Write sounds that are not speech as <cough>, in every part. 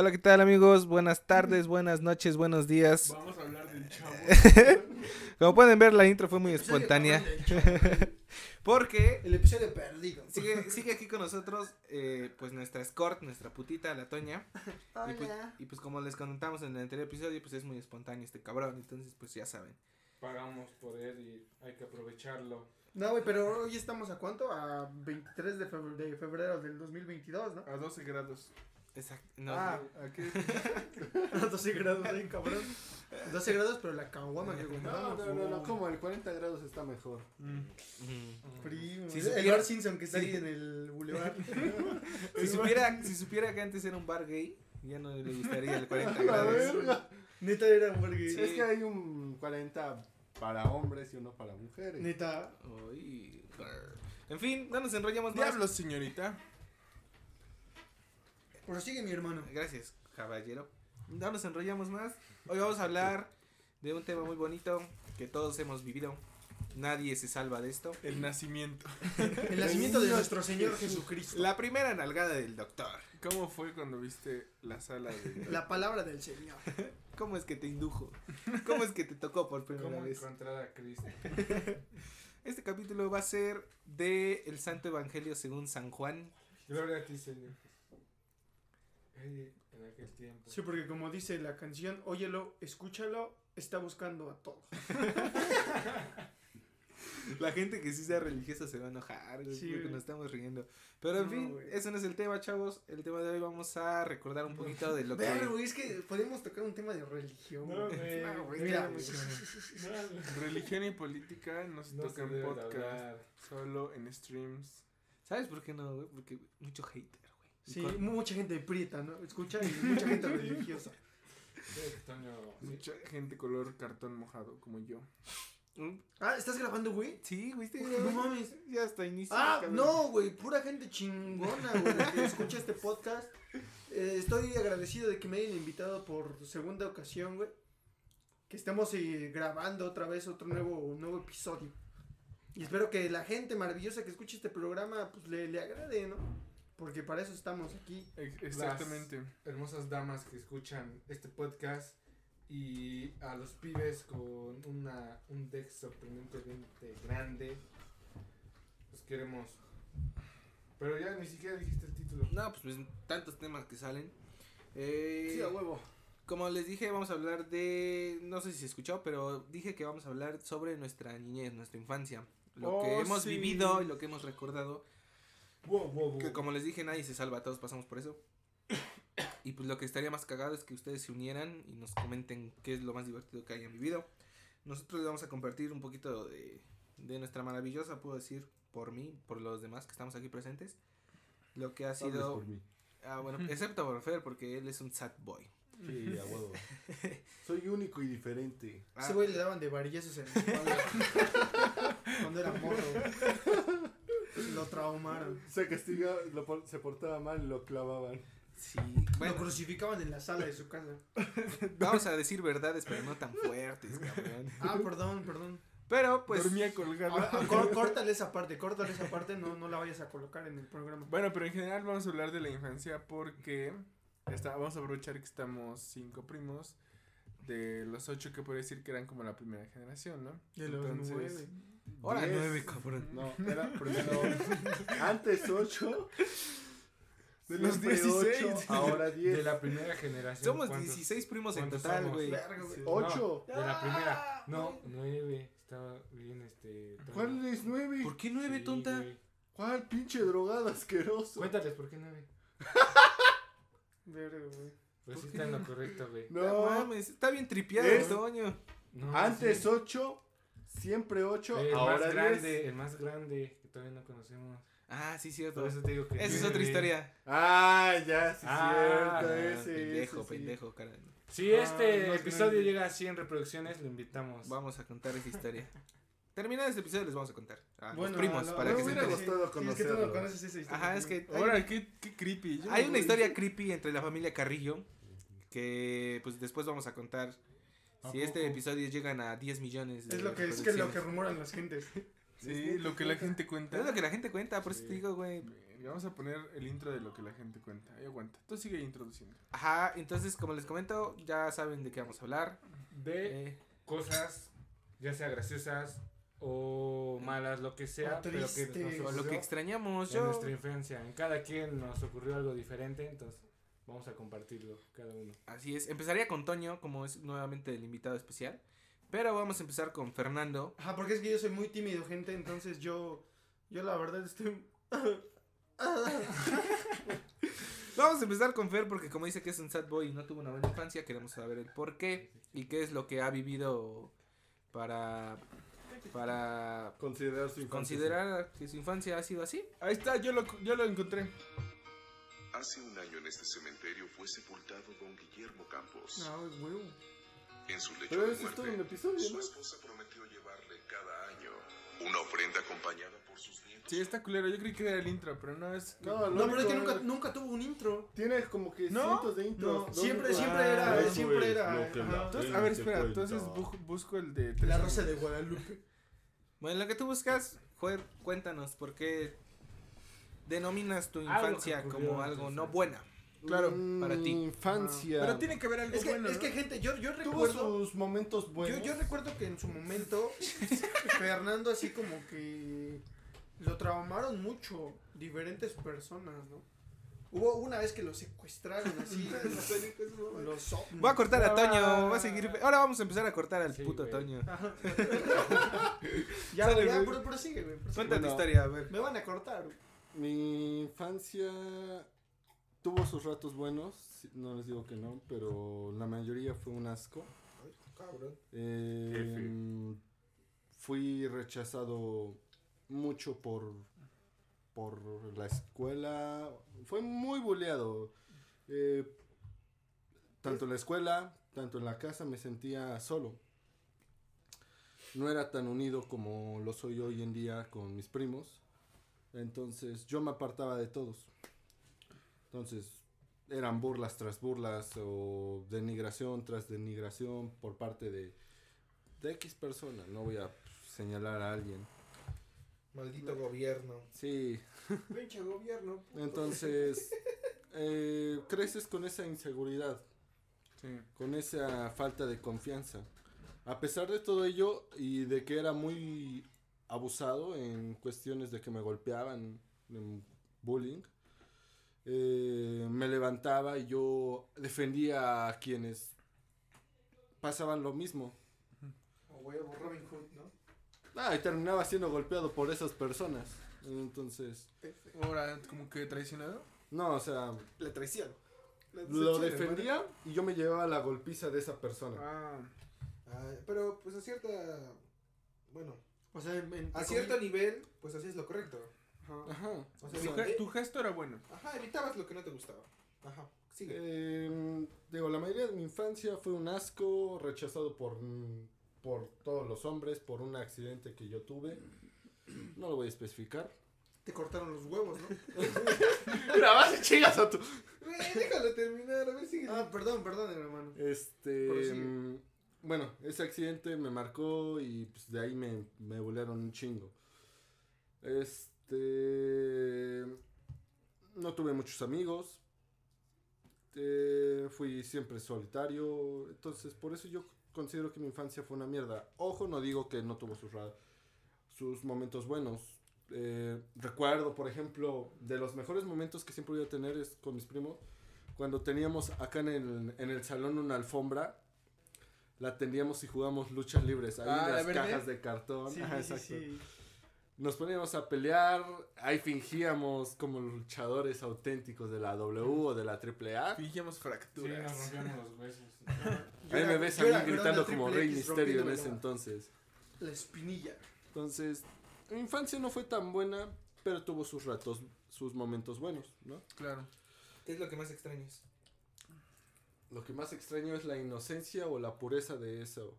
Hola, ¿qué tal amigos? Buenas tardes, buenas noches, buenos días. Vamos a hablar del chavo. <laughs> Como pueden ver, la intro fue muy espontánea. <laughs> Porque El episodio perdido. sigue, sigue aquí con nosotros, eh, pues nuestra escort, nuestra putita, la Toña. Y pues, y pues como les contamos en el anterior episodio, pues es muy espontáneo este cabrón. Entonces, pues ya saben. Pagamos por él y hay que aprovecharlo. No, güey, pero hoy estamos a cuánto? A 23 de febrero, de febrero del 2022, ¿no? A 12 grados. Exacto. No, Ah. ¿A qué? A 12 grados, ahí, cabrón. 12 grados, pero la caguama que No, compramos. no, no, no, como el 40 grados está mejor. Ujú. Primo. Si el supiera- Lord Simpson que está Sí. ahí en el boulevard. <laughs> Si supiera, si supiera que antes era un bar gay, ya no le gustaría el 40 <laughs> La grados. verga. Neta era un burger. Sí. Es que hay un 40 para hombres y uno para mujeres. Neta. Uy, grr. En fin, no nos enrollamos más. Diablos, señorita. Prosigue mi hermano. Gracias, caballero. No nos enrollamos más. Hoy vamos a hablar de un tema muy bonito que todos hemos vivido. Nadie se salva de esto. El nacimiento. El nacimiento de nuestro Señor Jesucristo. La primera nalgada del doctor. ¿Cómo fue cuando viste la sala de... La palabra del Señor. <laughs> ¿Cómo es que te indujo? ¿Cómo es que te tocó por primera ¿Cómo vez? encontrar a Cristo? <laughs> Este capítulo va a ser de el Santo Evangelio según San Juan. Gloria a ti, Señor. Ey, en aquel tiempo. Sí, porque como dice la canción, óyelo, escúchalo, está buscando a todos. <laughs> La gente que sí sea religiosa se va a enojar, güey, Sí, porque nos estamos riendo. Pero en No, fin, eso no es el tema, chavos. El tema de hoy vamos a recordar un poquito de lo <laughs> que... Güey, es que podemos tocar un tema de religión. No, Mira, Religión y política no se No toca se en debe de podcast, hablar. solo en streams. ¿Sabes por qué no, güey? Porque mucho. Y Sí, con- mucha gente prieta, ¿no? Escucha, y mucha gente <laughs> religiosa. Mucha gente color cartón mojado como yo. ¿Mm? Ah, ¿estás grabando, güey? Sí, güey, sí, No mames. Ya está inicio. Ah, no, güey, pura gente chingona, güey, que escucha este podcast. Eh, estoy agradecido de que me hayan invitado por segunda ocasión, güey. Que estemos eh, grabando otra vez otro nuevo, un nuevo episodio. Y espero que la gente maravillosa que escuche este programa, pues le, le agrade, ¿no? Porque para eso estamos aquí. Ex- Exactamente. hermosas damas que escuchan este podcast y a los pibes con una un deck sorprendentemente grande. Los queremos. Pero ya ni siquiera dijiste el título. No, pues, pues, tantos temas que salen. Eh, Sí, a huevo. como les dije, vamos a hablar de. No sé si se escuchó, pero dije que vamos a hablar sobre nuestra niñez, nuestra infancia. Lo Oh, que hemos sí. vivido y lo que hemos recordado. Wow, wow, wow. Que como les dije, nadie se salva, todos pasamos por eso. <coughs> Y pues lo que estaría más cagado es que ustedes se unieran y nos comenten qué es lo más divertido que hayan vivido. Nosotros les vamos a compartir un poquito de, de nuestra maravillosa, puedo decir, por mí, por los demás que estamos aquí presentes. Lo que ha sido... por mí. Ah, bueno, <laughs> excepto por Fer, porque él es un sad boy. Sí, a huevo. <laughs> Soy único y diferente. Ah, Ese güey le daban de varillazos en espalda. <laughs> Cuando era morro. Lo traumaron. Se castiga, lo se portaba mal y lo clavaban. sí. Lo Bueno, crucificaban en la sala de su casa. <laughs> vamos a decir verdades, pero no tan fuertes, cabrón. Ah, perdón, perdón. Pero pues... Dormía colgado. Ah, ah, cór- córtale esa parte, córtale esa parte, no, no la vayas a colocar en el programa. Bueno, pero en general vamos a hablar de la infancia porque está, vamos a aprovechar que estamos cinco primos de los ocho que puedo decir que eran como la primera generación, ¿no? De los Entonces, nueve. Ahora Diez. nueve, cabrón. No, era primero. <laughs> antes 8. De los 16. Ahora De 10. la primera generación. Somos ¿cuántos? 16 primos en total, güey. Verga, güey. Sí, 8. no, de la Ah, primera. No, güey. nueve. Estaba bien este. Toño. ¿Cuál es 9? ¿Por qué nueve, Sí, tonta? güey. ¿Cuál pinche drogado asqueroso? Cuéntales por qué nueve. <laughs> Verga, güey. Pues ¿Por sí está en no? lo correcto, güey. No No. mames, está bien tripeado, Es- Toño. No, Antes sí. 8. Siempre 8. El ahora más 10. grande, el más grande que todavía no conocemos. Ah, sí, cierto. Por eso te digo que. Esa es otra historia. Ah, ya, sí, Ah, cierto. Ah, Ese, pendejo, ese, sí. pendejo, cara. Si Ah, este no es episodio grande. llega a 100 reproducciones, lo invitamos. Vamos a contar esa historia. <laughs> Terminado este episodio les vamos a contar. A Bueno, los primos, a la- para me que se hubiera enteren. gustado Sí, es que tú no conocerlo. conoces esa historia. Ajá, es que hay, Ahora, qué, qué creepy. Yo hay no una historia creepy entre la familia Carrillo que pues después vamos a contar ¿A si este poco? episodio llegan a 10 millones de Es lo que es que lo que rumoran las gentes. <laughs> Sí, lo que la gente cuenta. Es lo que la gente cuenta, por eso Sí. te digo, güey. Bien, Vamos a poner el intro de lo que la gente cuenta. Ahí aguanta. Tú sigue introduciendo. Ajá, entonces, como les comento, ya saben de qué vamos a hablar. De Eh, cosas, ya sea graciosas o malas, lo que sea, O pero que nos lo que extrañamos, en yo. nuestra infancia. En cada quien nos ocurrió algo diferente, entonces vamos a compartirlo cada uno. Así es. Empezaría con Toño, como es nuevamente el invitado especial. Pero vamos a empezar con Fernando. Ajá, porque es que yo soy muy tímido, gente, entonces yo, yo la verdad estoy... <laughs> Vamos a empezar con Fer porque como dice que es un sad boy y no tuvo una buena infancia, queremos saber el por qué y qué es lo que ha vivido para para Considerar su infancia. considerar que su infancia ha sido así. Ahí está, yo lo, yo lo encontré. Hace un año en este cementerio fue sepultado don Guillermo Campos. No, es huevo. En su lecho Pero de muerte, un episodio, su ¿no? esposa prometió llevarle cada año una ofrenda acompañada por sus nietos. Sí, está culero. Yo creí que era el intro, pero no es. No, No, pero es que nunca, nunca tuvo un intro. Tiene como que ¿No? cientos de intros. No, siempre, siempre Ah, era, eso siempre es era... lo que ajá. la- Entonces, a ver, espera. cuenta. Entonces bu- busco el de. La Rosa de Guadalupe. Bueno, lo que tú buscas, Joder, cuéntanos por qué denominas tu infancia ocurrió como algo no buena. Claro, para ti. Infancia. Pero tiene que haber algo Es que, bueno. es ¿no? que gente, yo, yo Tuvo recuerdo... sus momentos buenos. Yo, yo recuerdo que en su momento <laughs> Fernando así como que lo traumaron mucho diferentes personas, ¿no? Hubo una vez que lo secuestraron así. <laughs> los. Voy a cortar a. Toño, va a seguir. Ahora vamos a empezar a cortar al Sí, puto güey. Toño. Ajá. <laughs> ya, Sale, ya, güey. pero prosigue, güey. Cuenta tu historia, a ver. Me van a cortar, güey. Mi infancia tuvo sus ratos buenos, no les digo que no, pero la mayoría fue un asco. Eh, fui rechazado mucho por, por la escuela. Fue muy buleado. Eh, tanto en la escuela, tanto en la casa me sentía solo. No era tan unido como lo soy hoy en día con mis primos. Entonces yo me apartaba de todos. Entonces eran burlas tras burlas o denigración tras denigración por parte de, de X persona. No voy a señalar a alguien. Maldito gobierno. Sí, <laughs> Pinche gobierno. puto. entonces eh, creces con esa inseguridad, Sí. con esa falta de confianza. A pesar de todo ello y de que era muy abusado en cuestiones de que me golpeaban, en bullying, eh, me levantaba y yo defendía a quienes pasaban lo mismo. O huevo, Robin Hood, ¿no? Ah, y terminaba siendo golpeado por esas personas. Entonces, Ahora, como que traicionado. no, o sea, La traición. La lo defendía y yo me llevaba la golpiza de esa persona. Ah. Ah, pero pues a cierta. Bueno, O sea, en, en- a cierto nivel, pues hacías lo correcto. Ajá. Ajá. O Tu, sea, ge- tu gesto era bueno. Ajá, evitabas lo que no te gustaba. Ajá, sigue. Eh, digo, la mayoría de mi infancia fue un asco, rechazado por, por todos los hombres, por un accidente que yo tuve. No lo voy a especificar. Te cortaron los huevos, ¿no? Mira, vas y chingas a tu. Güey, déjalo terminar, a ver, sigue. ah, perdón, perdón, hermano. Este. Bueno, ese accidente me marcó y pues, de ahí me, me bolearon un chingo. Este. No tuve muchos amigos. Eh, fui siempre solitario. Entonces, por eso yo considero que mi infancia fue una mierda. Ojo, no digo que no tuvo sus, sus momentos buenos. Eh, recuerdo, por ejemplo, de los mejores momentos que siempre voy a tener es con mis primos. Cuando teníamos acá en el, en el salón una alfombra, la tendíamos y jugábamos luchas libres. Ahí Ah, en ¿la las verde? cajas de cartón. <laughs> Sí, Ajá, sí, exacto. sí. Nos poníamos a pelear, ahí fingíamos como luchadores auténticos de la W o de la AAA. Fingíamos Sí, fracturas. nos rompíamos los huesos. <laughs> Ahí me ves a mí gritando como Rey X Misterio en ese la- entonces. La espinilla. Entonces, mi infancia no fue tan buena, pero tuvo sus ratos, sus momentos buenos, ¿no? Claro. ¿Qué es lo que más extrañas? Lo que más extraño es la inocencia o la pureza de eso.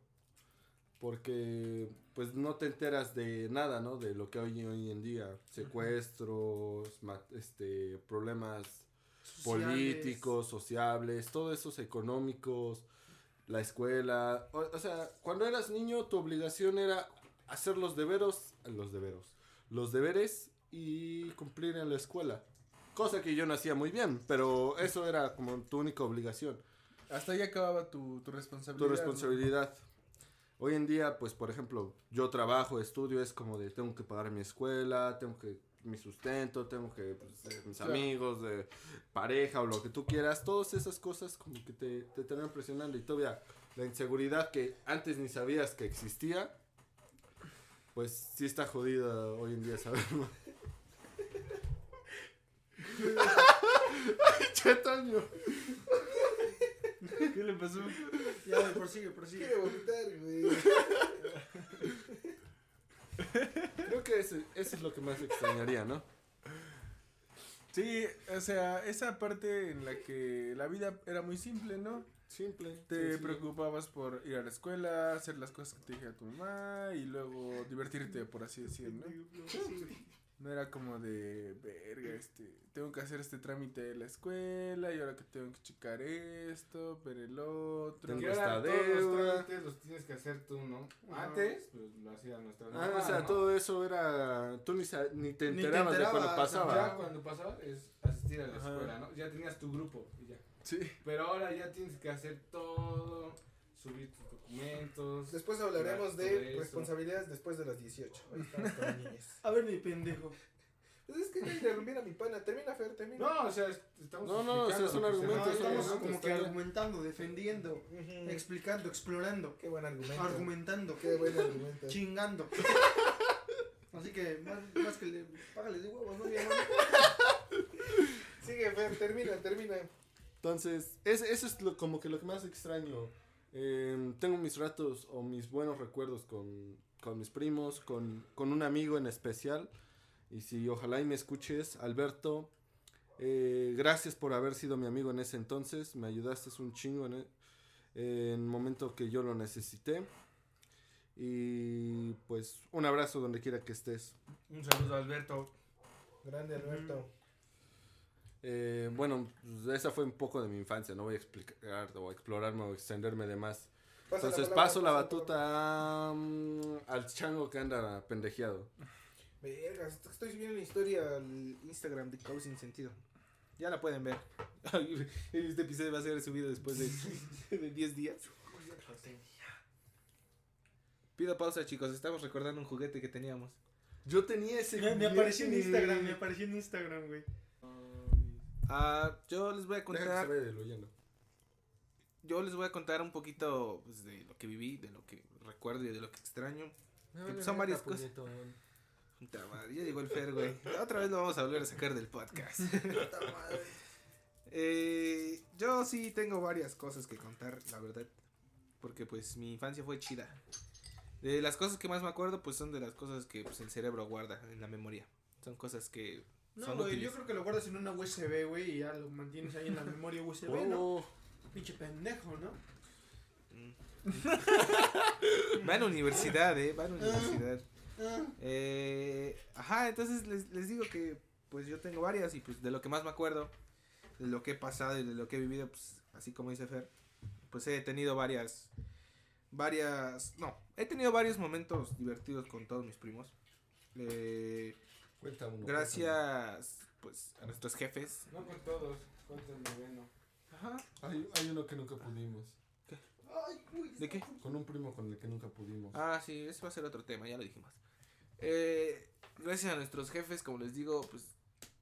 Porque pues no te enteras de nada, ¿no? De lo que hay hoy en día. Secuestros, este, problemas Sociales. políticos, sociables, todos esos económicos, la escuela. O, o sea, cuando eras niño tu obligación era hacer los deberos, los deberos, los deberes y cumplir en la escuela. Cosa que yo no hacía muy bien, pero eso era como tu única obligación, Hasta ahí acababa tu, tu responsabilidad. tu ¿no? responsabilidad. Hoy en día, pues, por ejemplo, yo trabajo, estudio, es como de tengo que pagar mi escuela, tengo que mi sustento, tengo que pues, eh, mis Claro. amigos, de pareja o lo que tú quieras, todas esas cosas como que te, te terminan presionando y todavía la inseguridad que antes ni sabías que existía, pues sí está jodida hoy en día. <laughs> Ay, Chetaño. ¿Qué le pasó? Ya, prosigue, prosigue. Quiero vomitar, güey. Creo que ese- eso es lo que más extrañaría, ¿no? Sí, o sea, esa parte en la que la vida era muy simple, ¿no? Simple. Te sencillo. preocupabas por ir a la escuela, hacer las cosas que te dijera tu mamá y luego divertirte, por así decirlo, ¿no? No era como de, verga, este, tengo que hacer este trámite de la escuela y ahora que tengo que checar esto, ver el otro. Tengo esta todos los deuda. trámites los tienes que hacer tú, ¿no? Antes, pues lo hacía nuestra Ah, mamá, o sea, ¿no? todo eso era. Tú ni, sa- ni te Ni te enterabas de cuando enterabas, pasaba. Ya cuando pasaba es asistir a la Ajá. escuela, ¿no? Ya tenías tu grupo y ya. Sí. Pero ahora ya tienes que hacer todo, subir tus Después hablaremos de responsabilidades después de las 18. Ahí estamos <laughs> con. A ver, mi pendejo. Pues es que ya interrumpir a mi pana. Termina, Fer, termina. No, o sea, es- estamos No, no, o sea, es un argumento, se No, es un refiere, estamos ¿no? como que argumentando, defendiendo, explicando, explorando, Qué buen argumento. argumentando, Qué buen argumento. chingando. <laughs> Así que, más, más que le, págale de huevos, ¿no, mi hermano? Sigue, Fer, termina, termina. Entonces, es- eso es lo- como que lo que más extraño. Eh, tengo mis ratos o mis buenos recuerdos con, con mis primos, con, con un amigo en especial. Y si ojalá y me escuches, Alberto, eh, gracias por haber sido mi amigo en ese entonces. Me ayudaste un chingo en el, en el momento que yo lo necesité. Y pues un abrazo donde quiera que estés. Un saludo Alberto. Grande, Alberto. Eh, bueno, pues, esa fue un poco de mi infancia. No voy a explicar o explorarme o extenderme de más. Pasa Entonces palabra, paso la batuta mm, al chango que anda pendejeado. Estoy subiendo la historia al Instagram de Cabo Sin Sentido. Ya la pueden ver. <laughs> este episodio va a ser subido después de, <laughs> de 10 días. Pido pausa, chicos. Estamos recordando un juguete que teníamos. Yo tenía ese. Me, me apareció en. Instagram, me apareció en Instagram, güey. Ah, yo les voy a contar. Yo les voy a contar un poquito pues, de lo que viví, de lo que recuerdo y de lo que extraño. Que son varias cosas. Puta madre, ya llegó el Fer, güey. Otra vez lo vamos a volver a sacar del podcast. <laughs> Eh, yo sí tengo varias cosas que contar, la verdad. Porque pues mi infancia fue chida. De las cosas que más me acuerdo, pues son de las cosas que pues, el cerebro guarda en la memoria. Son cosas que No, güey, yo creo que lo guardas en una USB, güey, y ya lo mantienes ahí en la memoria USB, ¿no? Oh, Pinche pendejo, ¿no? Mm. <laughs> Va a la universidad, eh. Va a la universidad. Ah, Eh, ajá, entonces les, les digo que pues yo tengo varias y pues de lo que más me acuerdo, de lo que he pasado y de lo que he vivido, pues así como dice Fer, pues he tenido varias, varias, no, he tenido varios momentos divertidos con todos mis primos. Eh, cuenta uno. gracias pues a nuestros jefes. No con todos, cuenta el noveno. Ajá. Hay, hay uno que nunca pudimos. Ay, güey. ¿De qué? Con un primo con el que nunca pudimos. Ah, sí, ese va a ser otro tema, ya lo dijimos. Eh, gracias a nuestros jefes, como les digo, pues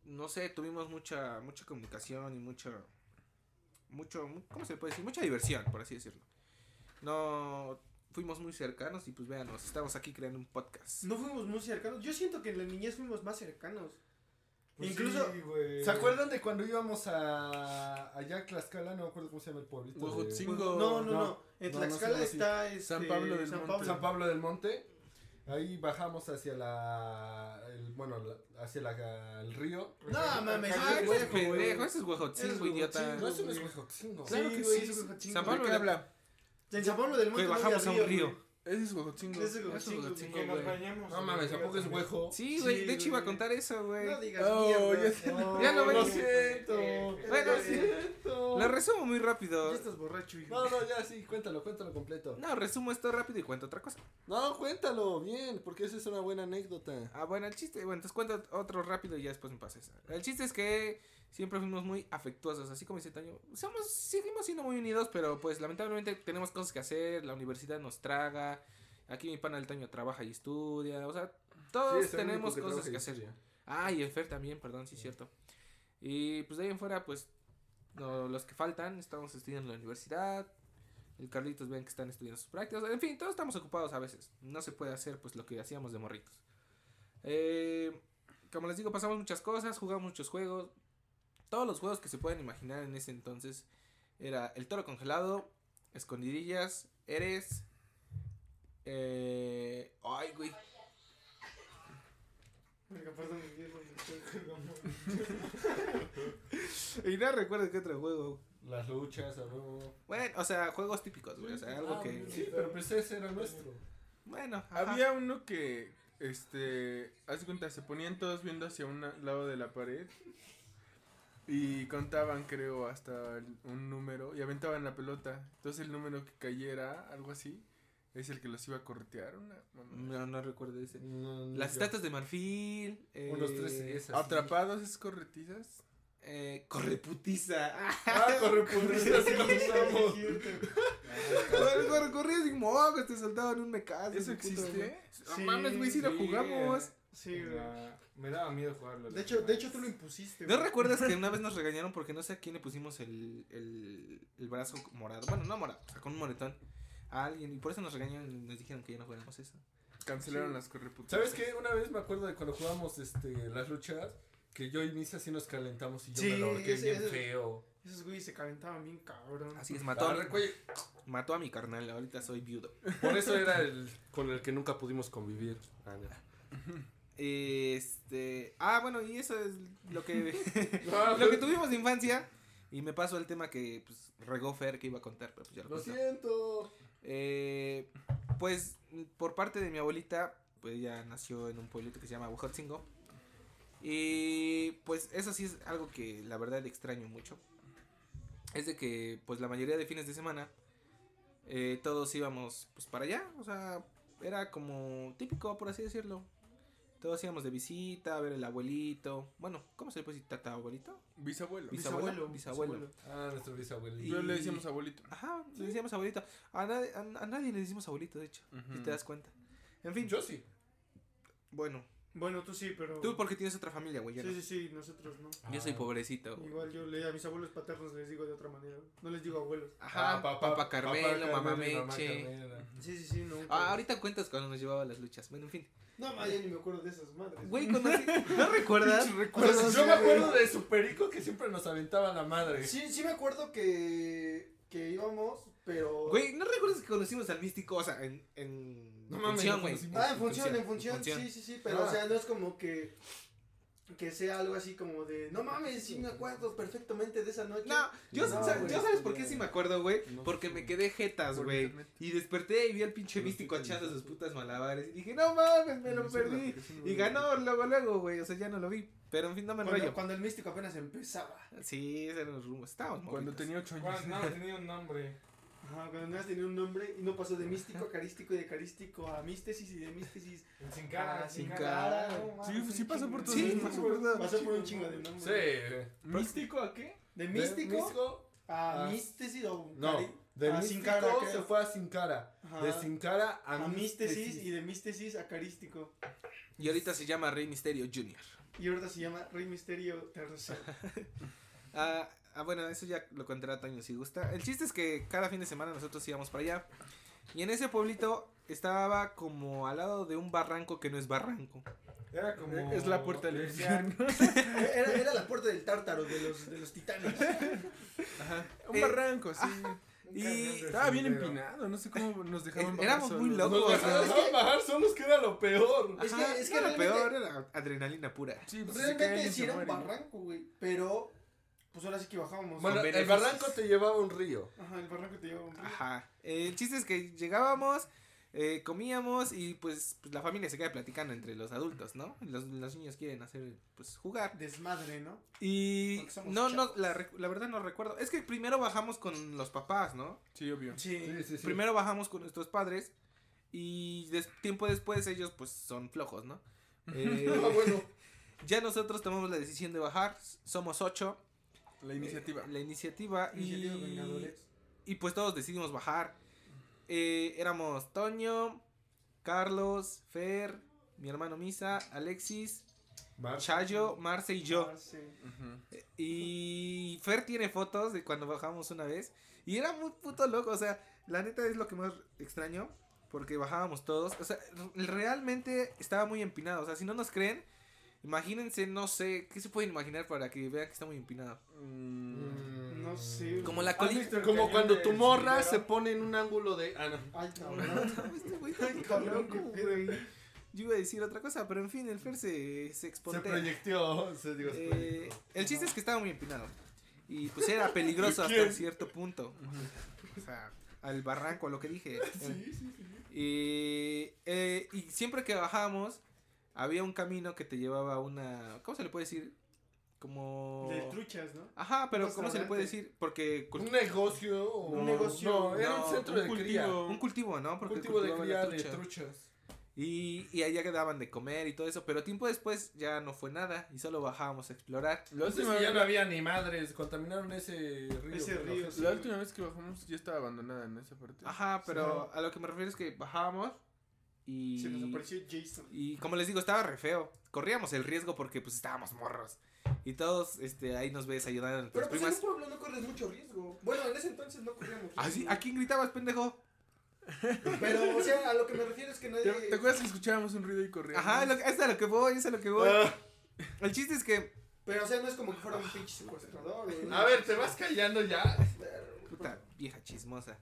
no sé, tuvimos mucha mucha comunicación y mucha mucho mu- ¿cómo se puede decir? Mucha diversión, por así decirlo. No fuimos muy cercanos y pues véanos, estamos aquí creando un podcast. No fuimos muy cercanos. Yo siento que en la niñez fuimos más cercanos. Pues Incluso- sí. ¿Se acuerdan de cuando íbamos a allá a Tlaxcala? No me acuerdo cómo se llama el pueblito. de-. No, no, no, En Tlaxcala está este, San Pablo del San Monte. Pablo. San Pablo del Monte. Ahí bajamos hacia la. El, bueno, la- hacia la, el río. No, mames, Ah, ese ese es pendejo, pendejo. ese es Huejotzingo, idiota. No, eso no es Huejotzingo. Claro Sí, que sí. eso es Huejotzingo. San ¿De Pablo habla? En San Pablo del Monte. Que no bajamos había a un río. güey. Ese es Huejotzingo. Ese es Huejotzingo, Huejotzingo. Que nos güey. bañamos. No mames, ¿a poco es huejo? Sí, güey, Sí, de hecho iba a güey. contar eso, güey. No digas Oh, mierda. ya sé. No, <laughs> Ya lo no ves. siento. Bueno, Lo siento. Lo resumo muy rápido. Ya estás borracho, hijo. No, no, ya sí, cuéntalo, cuéntalo completo. No, resumo esto rápido y cuento otra cosa. No, cuéntalo bien, porque esa es una buena anécdota. Ah, bueno, el chiste, bueno, entonces cuento otro rápido y ya después me pasa esa. El chiste es que siempre fuimos muy afectuosos, así como dice Toño. Somos, seguimos siendo muy unidos, pero pues lamentablemente tenemos cosas que hacer, la universidad nos traga, aquí mi pana del Toño trabaja y estudia, o sea, todos Sí, tenemos cosas que hacer. Ah, y el Fer también, perdón, sí es cierto. Y pues de ahí en fuera, pues, no, los que faltan, estamos estudiando en la universidad. El Carlitos ven que están estudiando sus prácticas. En fin, todos estamos ocupados a veces. No se puede hacer pues lo que hacíamos de morritos. Eh, como les digo, pasamos muchas cosas, jugamos muchos juegos. Todos los juegos que se pueden imaginar en ese entonces era el toro congelado, escondidillas, eres. Eh, ay, güey. <laughs> Y no recuerdo qué otro juego. Las luchas, a. Bueno, o sea, juegos típicos, güey. O sea, algo Ah, que. Sí, pero pues ese era nuestro. Bueno, ajá. Había uno que, este, haz de cuenta, se ponían todos viendo hacia un lado de la pared y contaban, creo, hasta el- un número y aventaban la pelota. Entonces el número que cayera, algo así, es el que los iba a corretear. Una, mamá. No, no recuerdo ese. No, no, Las estatuas de marfil. Eh, Unos tres esas. Atrapados es corretizas. Eh, correputiza. Ah, <laughs> corre, sí, así lo usamos. Corrías sin mocos, te soltaban un mecazo. ¿Eso existe? No Sí, mames, güey, si lo sí, jugamos. Sí, güey. Ah, me daba miedo jugarlo. De hecho, de hecho tú lo impusiste, ¿No güey. recuerdas que <laughs> una vez nos regañaron porque no sé a quién le pusimos el, el, el brazo morado? Bueno, no morado, o sea, con un moretón a alguien. Y por eso nos regañaron y nos dijeron que ya no jugáramos eso. Cancelaron Sí. las correputizas. ¿Sabes qué? Una vez me acuerdo de cuando jugábamos este, las luchas, que yo y Misa sí nos calentamos y yo Sí, me lo ahorqué bien ese- feo. Esos güeyes se calentaban bien cabrón. Así es, mató, a, Arre, güey, mató a mi carnal, ahorita soy viudo. Por eso era el <laughs> con el que nunca pudimos convivir. Ah, no. <laughs> Este. Ah, bueno, y eso es lo que. <laughs> <laughs> Lo que tuvimos de infancia. Y me paso el tema que pues, regó Fer que iba a contar, pero pues ya lo, Lo siento. Eh, pues por parte de mi abuelita, pues ella nació en un pueblito que se llama Huejotzingo. Y pues eso sí es algo que la verdad extraño mucho. Es de que pues la mayoría de fines de semana eh, todos íbamos pues para allá. O sea, era como típico por así decirlo. Todos íbamos de visita a ver el abuelito. Bueno, ¿cómo se le puede decir tata abuelito? Bisabuelo. Bisabuelo. Bisabuelo. Ah, nuestro bisabuelito. Y- Yo le decíamos abuelito. Ajá, le decíamos abuelito. A nadie, a, a nadie le decimos abuelito, de hecho. Si te das cuenta. En fin, Yo sí. bueno, Bueno, tú sí, pero. tú porque tienes otra familia, güey. Sí, no. sí, sí, nosotros no. Yo soy Ah. pobrecito. güey. Igual yo le, a mis abuelos paternos les digo de otra manera. No les digo abuelos. Ajá, Ah, papá, Carmelo, mamá Carmelo y Meche. Sí, sí, sí, no. Ah, ahorita cuentas cuando nos llevaba a las luchas. Bueno, en fin. No, ma, ya ni me acuerdo de esas madres. Güey, cuando ¿No <laughs> recuerdas? Pues, Recuerdo, yo sí, me güey. acuerdo de su perico que siempre nos aventaba la madre. Sí, sí me acuerdo que, que íbamos, pero... Güey, ¿no recuerdas que conocimos al místico? O sea, en, en No mames, función, güey. Ah, en función, en función, función. sí, sí, sí, pero Ah. o sea, no es como que que sea algo así como de, no mames, sí me acuerdo perfectamente de esa noche. No, yo, No, sa- güey, yo sabes por qué sí me acuerdo, güey. No Porque me quedé jetas, güey. Y desperté y vi al pinche místico echando sus putas malabares. Y dije, no mames, me lo perdí. Y ganó luego, luego, güey. O sea, ya no lo vi. Pero en fin, no me cuando, enrollo. cuando el místico apenas empezaba. Sí, esos eran los rumos. Estábamos Cuando tenía ocho años. Bueno, no, tenía un nombre. Ajá, cuando nada más tenía un nombre y no pasó de místico a carístico y de carístico a místesis y de místesis Sin cara, a sin sin cara. cara. no Sí, sí pasó por todo. Sí, Sí, pasó por. Pasó por un chingo de nombres. Sí. ¿Místico a qué? De De místico a Ah. místesis o No, cari- de a místico sin cara, se fue a sin cara. Ajá. De sin cara a, a místesis místesis. y de místesis a carístico. Y ahorita se llama Rey Misterio Jr. Y ahorita se llama Rey Misterio tercero. <laughs> Ah, ah, bueno, eso ya lo contará Toño si gusta. El chiste es que cada fin de semana nosotros íbamos para allá. Y en ese pueblito estaba como al lado de un barranco que no es barranco. Era como. Es la puerta del infierno. <laughs> Era, era la puerta del tártaro de los, de los titanes. Un Eh, barranco, sí. un Y- Estaba bien empinado, no sé cómo nos dejaban Eh, bajar éramos muy locos. Nos dejaron bajar solos que era lo peor. Es que- Ajá, es que era lo peor, era adrenalina pura. Sí, pues, Realmente sí era un barranco, güey. Pero, pues ahora sí que bajábamos. Bueno, el barranco te llevaba a un río. Ajá, el barranco te lleva un río. Ajá. El chiste es que llegábamos Eh, comíamos y pues, pues, la familia se queda platicando entre los adultos, ¿no? Los, los niños quieren hacer, pues jugar. Desmadre, ¿no? Y no, no, la, verdad no recuerdo. Es que primero bajamos con los papás, ¿no? Sí, obvio. Sí. Sí, sí, sí. Primero bajamos con nuestros padres y des- tiempo después ellos pues son flojos, ¿no? <laughs> Eh, Ah, bueno. <laughs> ya nosotros tomamos la decisión de bajar, somos ocho. La iniciativa. La iniciativa Iniciativa y, Vengadores. y pues todos decidimos bajar. Eh, éramos Toño, Carlos, Fer, mi hermano Misa, Alexis, Chayo, Marce y yo. Y Fer tiene fotos de cuando bajamos una vez. Y era muy puto loco. O sea, la neta es lo que más extraño. Porque bajábamos todos. O sea, realmente estaba muy empinado. O sea, si no nos creen, imagínense, no sé, ¿qué se pueden imaginar para que vean que está muy empinado? Mm. No sé. Como la ¿Has colina. Como cuando tu morra se pone en un ángulo de. Ah, no. Ay, cabrón. <laughs> Este Ay, cabrón, qué. Yo iba a decir otra cosa, pero en fin, el Fer se, se proyectó. Se digo, se Eh, el chiste es que estaba muy empinado. Y pues era <laughs> peligroso hasta cierto punto. O sea, al barranco, a lo que dije. <laughs> Y, eh, y siempre que bajábamos, había un camino que te llevaba a una. ¿Cómo se le puede decir? Como. De truchas, ¿no? Ajá, pero ¿cómo se le puede decir? Porque. Un negocio. o- Un negocio. No, era No, un centro un de cultivo. cría. Un cultivo, ¿no? Un Porque cultivo de la cría de trucha. truchas. Y, y allá que daban de comer y todo eso. Pero tiempo después ya no fue nada. Y solo bajábamos a explorar. La Entonces última, ya no había ni madres. Contaminaron ese río. Ese río, los- sí. la última vez que bajamos ya estaba abandonada en esa parte. Ajá, pero a lo que me refiero es que bajábamos. Y. Se nos apareció Jason. Y como les digo, estaba re feo. Corríamos el riesgo porque pues estábamos morros. Y todos, este, ahí nos ves ayudando a Pero pues en primas. un pueblo no corres mucho riesgo. Bueno, en ese entonces no corríamos. Ah, sí, riesgo. ¿A quién gritabas, pendejo? Pero, o sea, a lo que me refiero es que nadie. ¿Te, te acuerdas que escuchábamos un ruido y corríamos? Ajá, es, lo que- es a lo que voy, es a lo que voy. Ah, El chiste es que, Pero, o sea, no es como que fuera un pinche secuestrador. güey. a ver, te vas callando ya. puta vieja chismosa.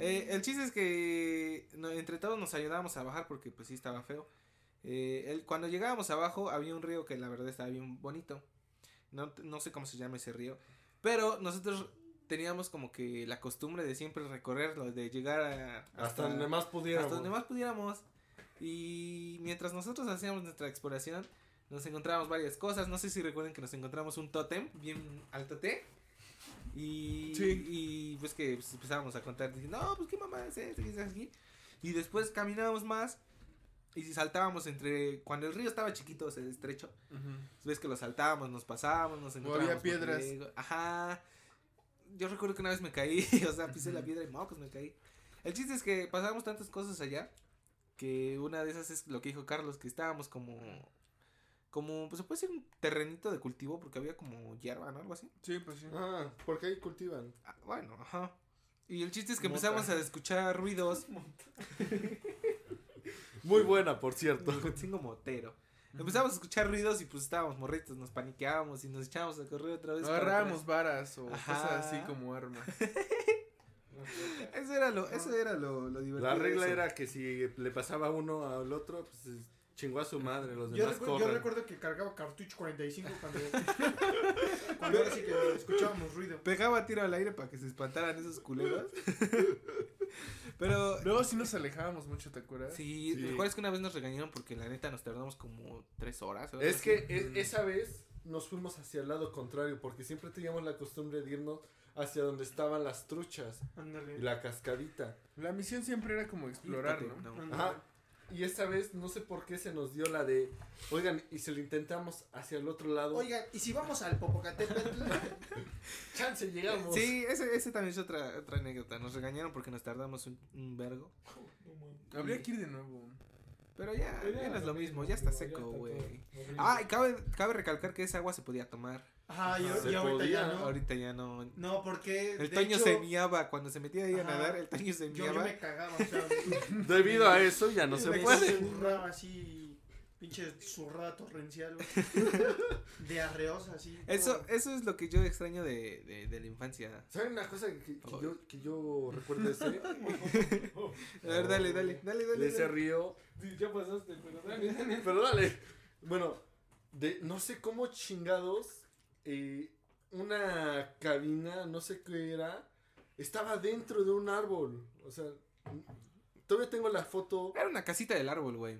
Eh, el chiste es que no, entre todos nos ayudábamos a bajar porque pues sí estaba feo. Eh, el- cuando llegábamos abajo había un río que la verdad estaba bien bonito. No, no sé cómo se llama ese río. Pero nosotros teníamos como que la costumbre de siempre recorrerlo, de llegar a, Hasta donde más pudiéramos. hasta donde más pudiéramos. Y mientras nosotros hacíamos nuestra exploración, nos encontrábamos varias cosas. No sé si recuerden que nos encontramos un tótem bien altote. Y, Sí. y pues que pues, empezábamos a contar, diciendo, no, pues qué mamá es qué es aquí. Y después caminábamos más y saltábamos entre, cuando el río estaba chiquito, o sea, estrecho, Ujú. ves que lo saltábamos, nos pasábamos, nos O encontrábamos. había piedras. Ajá. Yo recuerdo que una vez me caí, <laughs> o sea, pisé la piedra y mocos me caí. El chiste es que pasábamos tantas cosas allá que una de esas es lo que dijo Carlos, que estábamos como como pues se puede decir un terrenito de cultivo porque había como hierba, ¿no? Algo así. Sí, pues sí. Ah, porque ahí cultivan. Ah, bueno, ajá. Y el chiste es que Mota. empezamos a escuchar ruidos. <laughs> Muy buena, por cierto. Tengo motero. Empezamos a escuchar ruidos y pues estábamos morritos, nos paniqueábamos y nos echábamos a correr otra vez. Agarrábamos varas o Ajá. cosas así como arma. atrás. <laughs> Eso era lo, eso era lo, lo divertido. La regla eso. era que si le pasaba uno al otro, pues chingó a su madre, los Yo, demás yo corren. recuerdo que cargaba cartucho 45 cuando, <laughs> cuando ahora sí que escuchábamos ruido. Pegaba tiro al aire para que se espantaran esos culeros. <laughs> Pero Luego sí nos alejábamos mucho, ¿te acuerdas? sí, Sí. ¿recuerdas que una vez nos regañaron porque la neta nos tardamos como tres horas? Es que e- esa vez nos fuimos hacia el lado contrario, porque siempre teníamos la costumbre de irnos hacia donde estaban las truchas Ándale. y la cascadita. La misión siempre era como explorar, ¿no? no. Ajá. Y esta vez no sé por qué se nos dio la de, oigan, y si lo intentamos hacia el otro lado, Oigan, ¿y si vamos al Popocatépetl? <laughs> chance llegamos. Sí, ese, ese también es otra, otra anécdota. Nos regañaron porque nos tardamos un, un vergo. Habría que ir de nuevo. Pero ya, ya ya no es lo mismo, ya está seco, güey. Ah, y cabe, cabe recalcar que esa agua se podía tomar. Ajá, y, Se y ahorita podía, ya no. Ahorita ya no. No, porque. El de Toño hecho, se miaba, cuando se metía ahí a Ajá. nadar, el Toño se Yo, yo miaba. me cagaba, o sea. <laughs> Debido a eso ya no se me puede. zurraba así, pinche zurrada torrencial, güey. <laughs> Diarreosa, así. Eso, todo. eso es lo que yo extraño de, de, de la infancia. ¿Saben una cosa que, que yo, que yo recuerdo de ese, <laughs> A ver, dale, dale, dale, dale. de ese dale. río? Sí, ya pasaste, pero dale, dale. Pero dale. Bueno, de no sé cómo chingados, eh, una cabina, no sé qué era, estaba dentro de un árbol. O sea, todavía tengo la foto. Era una casita del árbol, güey.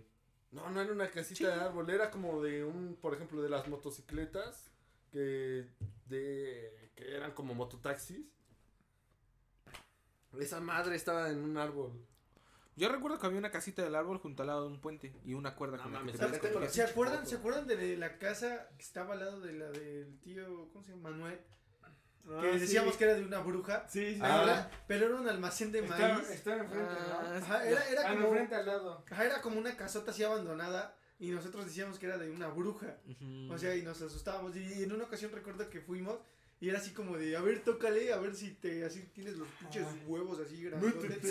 No, no era una casita de árbol, era como de un, por ejemplo, de las motocicletas que de que eran como mototaxis. Esa madre estaba en un árbol. Yo recuerdo que había una casita del árbol junto al lado de un puente y una cuerda No con la que mames, te colgar. ¿Se acuerdan. ¿Se acuerdan de la casa que estaba al lado de la del tío, ¿cómo se llama? Manuel? Ah, Que sí. decíamos que era de una bruja. Sí, sí. Ah. Era- pero era un almacén de Estaba, maíz. estaba enfrente, Ah, ¿no? Ajá, era, era Ah, no, como, enfrente al lado. ajá, era como una casota así abandonada. Y nosotros decíamos que era de una bruja. O sea, y nos asustábamos. Y en una ocasión recuerdo que fuimos. Y era así como de, a ver, tócale, a ver si te, así tienes los pinches huevos así grandotes.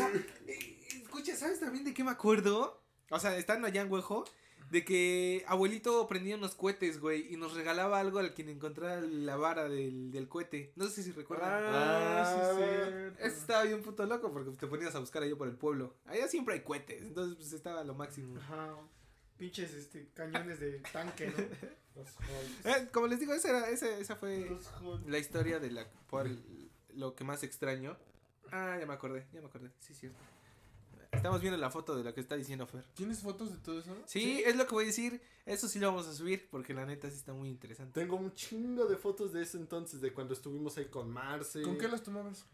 Escucha, ¿sabes también de qué me acuerdo? O sea, estando allá en Huejo, de que abuelito prendía unos cohetes, güey, y nos regalaba algo al quien encontrara la vara del, del cohete. No sé si recuerdan. Ah, Ah, sí, cierto. Eso estaba bien puto loco porque te ponías a buscar allá por el pueblo. Allá siempre hay cohetes, entonces pues estaba lo máximo. Ajá. Pinches este, cañones de tanque, ¿no? <laughs> Los. Eh, como les digo, esa, era, esa, esa fue la historia de la por lo que más extraño. Ah, ya me acordé, ya me acordé. Sí, cierto. Estamos viendo la foto de lo que está diciendo Fer. ¿Tienes fotos de todo eso? Sí, es lo que voy a decir. Eso sí lo vamos a subir porque la neta sí está muy interesante. Tengo un chingo de fotos de ese entonces, de cuando estuvimos ahí con Marce. ¿Con qué las tomabas?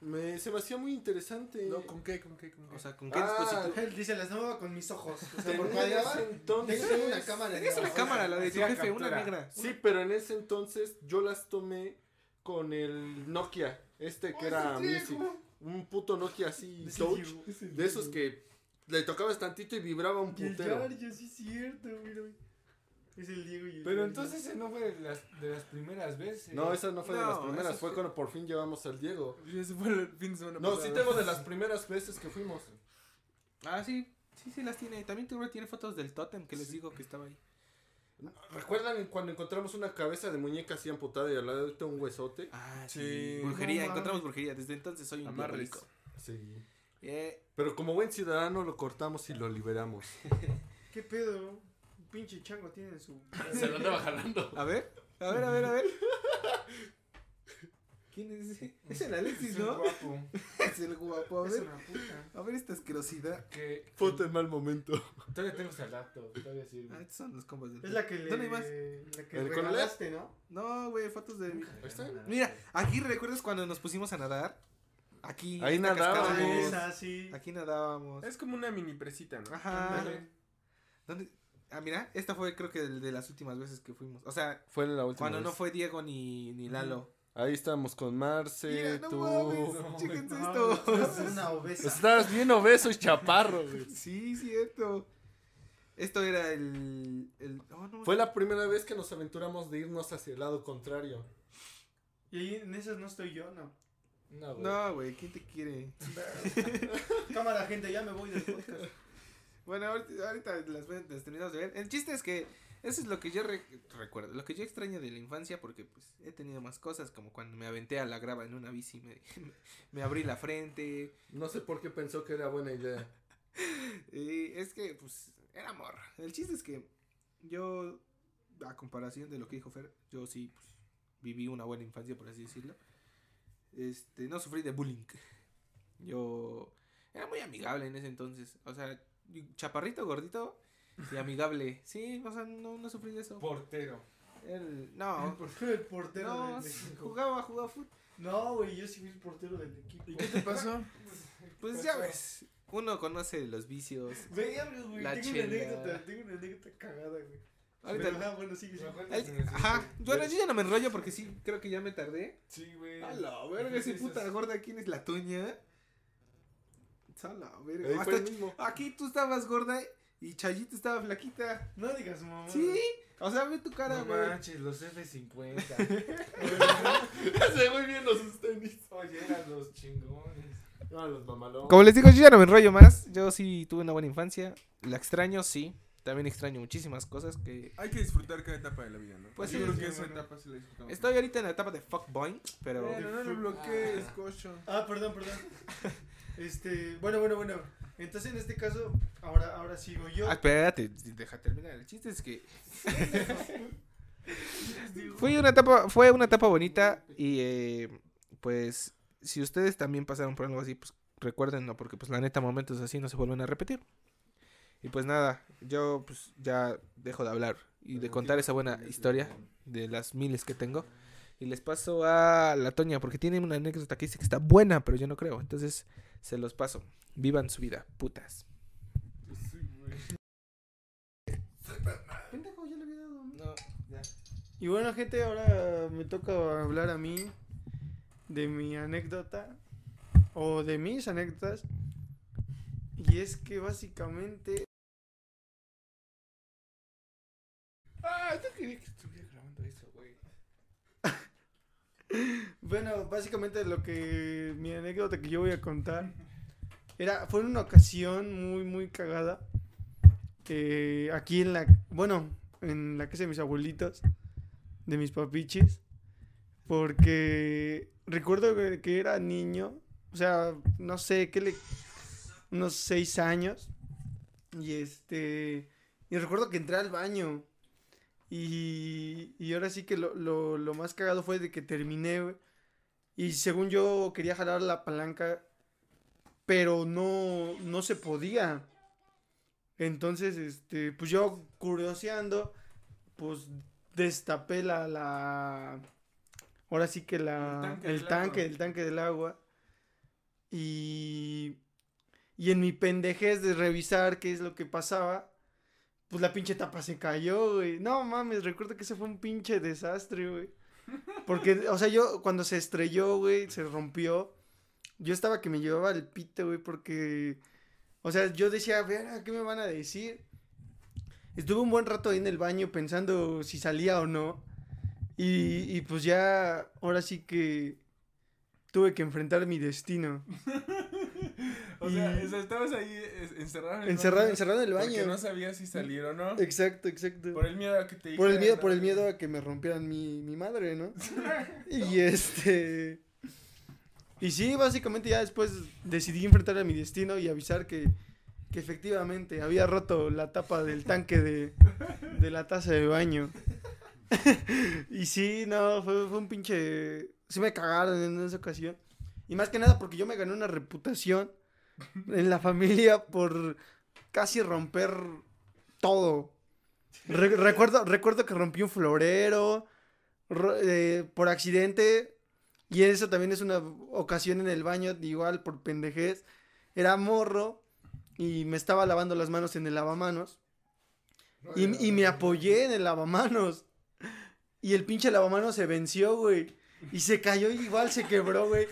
Me, se me hacía muy interesante. No, ¿con qué? ¿Con qué? ¿Con qué? O sea, ¿con qué Ah, dispositivo? Él dice, las tomaba con mis ojos. O sea, porque entonces. Tengo, una cámara. la una cámara, la de tu jefe, una negra. Sí, pero en ese entonces yo las tomé con el Nokia, este que era Music. Un puto Nokia así, <laughs> Ese touch. Diego. De esos que le tocabas tantito y vibraba un Y el putero. Sí es cierto, mira. Es el Diego y el Pero entonces ese no fue de las, de las primeras veces. No, esa no fue de las primeras, eso fue cuando por fin llevamos al Diego. Y Ese fue el fin de semana No, sí tengo de las <laughs> primeras veces que fuimos. Ah, sí. Sí, sí las tiene. También tiene fotos del tótem que les digo que estaba ahí. ¿Recuerdan cuando encontramos una cabeza de muñeca así amputada y al lado de un huesote? Ah, sí. Sí. Brujería, No, encontramos brujería. Desde entonces soy un diabólico. Sí. Eh, Pero como buen ciudadano lo cortamos y lo liberamos. <laughs> ¿Qué pedo? Un pinche chango tiene en su. <laughs> Se lo andaba jalando. a ver, a ver, a ver, a ver. <laughs> ¿Quién es ese? <laughs> Es el Alexis, Es un ¿no? guapo. <laughs> Es el guapo. A Es ver, una puta. a ver esta asquerosidad. Que, Foto en mal momento. Todavía tengo ese laptop, todavía Ah, sirve. estos son los compas del Es la que le. ¿Dónde hay más? La que ¿El regalaste, ¿no? No, güey, fotos de. Mira, aquí recuerdas cuando nos pusimos a nadar. Aquí. Ahí nadábamos. Ah, esa, sí. Aquí nadábamos. Es como una mini presita, ¿no? Ajá. ¿Dónde? Ah, mira, esta fue creo que de, de las últimas veces que fuimos. O sea, Fue en la última cuando no fue Diego ni, ni Lalo. Ahí estábamos con Marce, Mira, no tú. mames, No, chéquense No, esto. es una <laughs> obesa. Estabas bien obeso y chaparro, güey. <laughs> sí, cierto. Esto era el. el oh, no, Fue la primera vez que nos aventuramos de irnos hacia el lado contrario. Y ahí en esas no estoy yo, no. No, güey. No, güey, ¿quién te quiere? <laughs> Cámara, gente, ya me voy del podcast. Bueno, ahorita, ahorita las, las terminamos de ver. El chiste es que eso es lo que yo re- recuerdo, lo que yo extraño de la infancia porque pues he tenido más cosas como cuando me aventé a la grava en una bici, me, <laughs> me abrí la frente. No sé por qué pensó que era buena idea. <laughs> Y es que pues era amor. El chiste es que yo, a comparación de lo que dijo Fer, yo sí pues, viví una buena infancia, por así decirlo. Este, no sufrí de bullying. Yo era muy amigable en ese entonces. O sea, chaparrito, gordito y amigable. Sí, o sea, no, no sufrí de eso. Portero. El- no, <laughs> El portero no, del equipo. jugaba, jugaba fútbol. No, güey, yo sí fui el portero del equipo. ¿Y qué te pasó? <laughs> Pues ya ves, uno conoce los vicios. Veamos, güey, La tengo una chela. anécdota, tengo una anécdota cagada, güey. Ahorita, Pero, ajá, bueno, sigue, sigue. El- el ajá, yo, yo ya no me enrollo porque sí, creo que ya me tardé. Sí, güey. A la verga, ese puta gorda, ¿quién es la tuña? A la verga. Hasta el aquí tú estabas gorda y Chayito estaba flaquita. No digas mamá. Sí, o sea, ve tu cara, No güey. manches, los F50. <laughs> Se muy bien los tenis. Oye, eran los chingones. Ah, los mamalones. Como les digo, yo ya no me enrollo más. Yo sí tuve una buena infancia. La extraño, sí. También extraño muchísimas cosas que... Hay que disfrutar cada etapa de la vida, ¿no? Pues Yo sí, creo sí, que esa etapa sí la disfrutamos. Estoy ahorita en la etapa de fuckboy, pero... Bueno, no lo bloquees, cocho. Ah, perdón, perdón. <laughs> Este, bueno, bueno, bueno. Entonces en este caso, ahora, ahora sigo yo. Ah, espérate, deja terminar. El chiste es que <laughs> fue una etapa, fue una etapa bonita y eh, pues si ustedes también pasaron por algo así, pues recuérdenlo porque pues la neta momentos así no se vuelven a repetir. Y pues nada, yo pues ya dejo de hablar y de contar esa buena historia de las miles que tengo. Y les paso a la Toña porque tiene una anécdota que dice que está buena, pero yo no creo. Entonces se los paso. Vivan su vida, putas. Pendejo, ya le había dado. No, Y bueno, gente, ahora me toca hablar a mí de mi anécdota o de mis anécdotas. Y es que básicamente Ah, quería que estuviera grabando eso, güey. Bueno, básicamente lo que mi anécdota que yo voy a contar era fue una ocasión muy muy cagada eh, aquí en la bueno en la casa de mis abuelitos de mis papichis porque recuerdo que era niño o sea no sé qué le unos seis años y este y recuerdo que entré al baño y, y ahora sí que lo, lo, lo más cagado fue de que terminé. Y según yo quería jalar la palanca, pero no, no se podía. Entonces, este, pues yo curioseando, pues destapé la, la, ahora sí que la, El tanque el del tanque, agua. el tanque del agua. Y, y en mi pendejez de revisar qué es lo que pasaba, pues la pinche tapa se cayó, güey. No mames, recuerdo que ese fue un pinche desastre, güey. Porque, o sea, yo cuando se estrelló, güey, se rompió. Yo estaba que me llevaba el pito, güey, porque, o sea, yo decía, ver, ¿qué me van a decir? Estuve un buen rato ahí en el baño pensando si salía o no. Y, y pues ya, ahora sí que tuve que enfrentar mi destino. O sea, estabas ahí encerrado en el Encerrado, baño encerrado en el Porque baño. no sabías si salir o no. Exacto, exacto. Por el miedo a que te Por el miedo, por el miedo a que me rompieran mi, mi madre, ¿no? <laughs> y este. Y sí, básicamente ya después decidí enfrentar a mi destino y avisar que, que efectivamente había roto la tapa del tanque de, de la taza de baño. <laughs> y sí, no, fue, fue un pinche. Sí me cagaron en esa ocasión. Y más que nada porque yo me gané una reputación en la familia por casi romper todo. Re- recuerdo, recuerdo que rompí un florero ro- eh, por accidente. Y eso también es una ocasión en el baño, igual por pendejez. Era morro y me estaba lavando las manos en el lavamanos. Y, y me apoyé en el lavamanos. Y el pinche lavamanos se venció, güey. Y se cayó y igual se quebró, güey.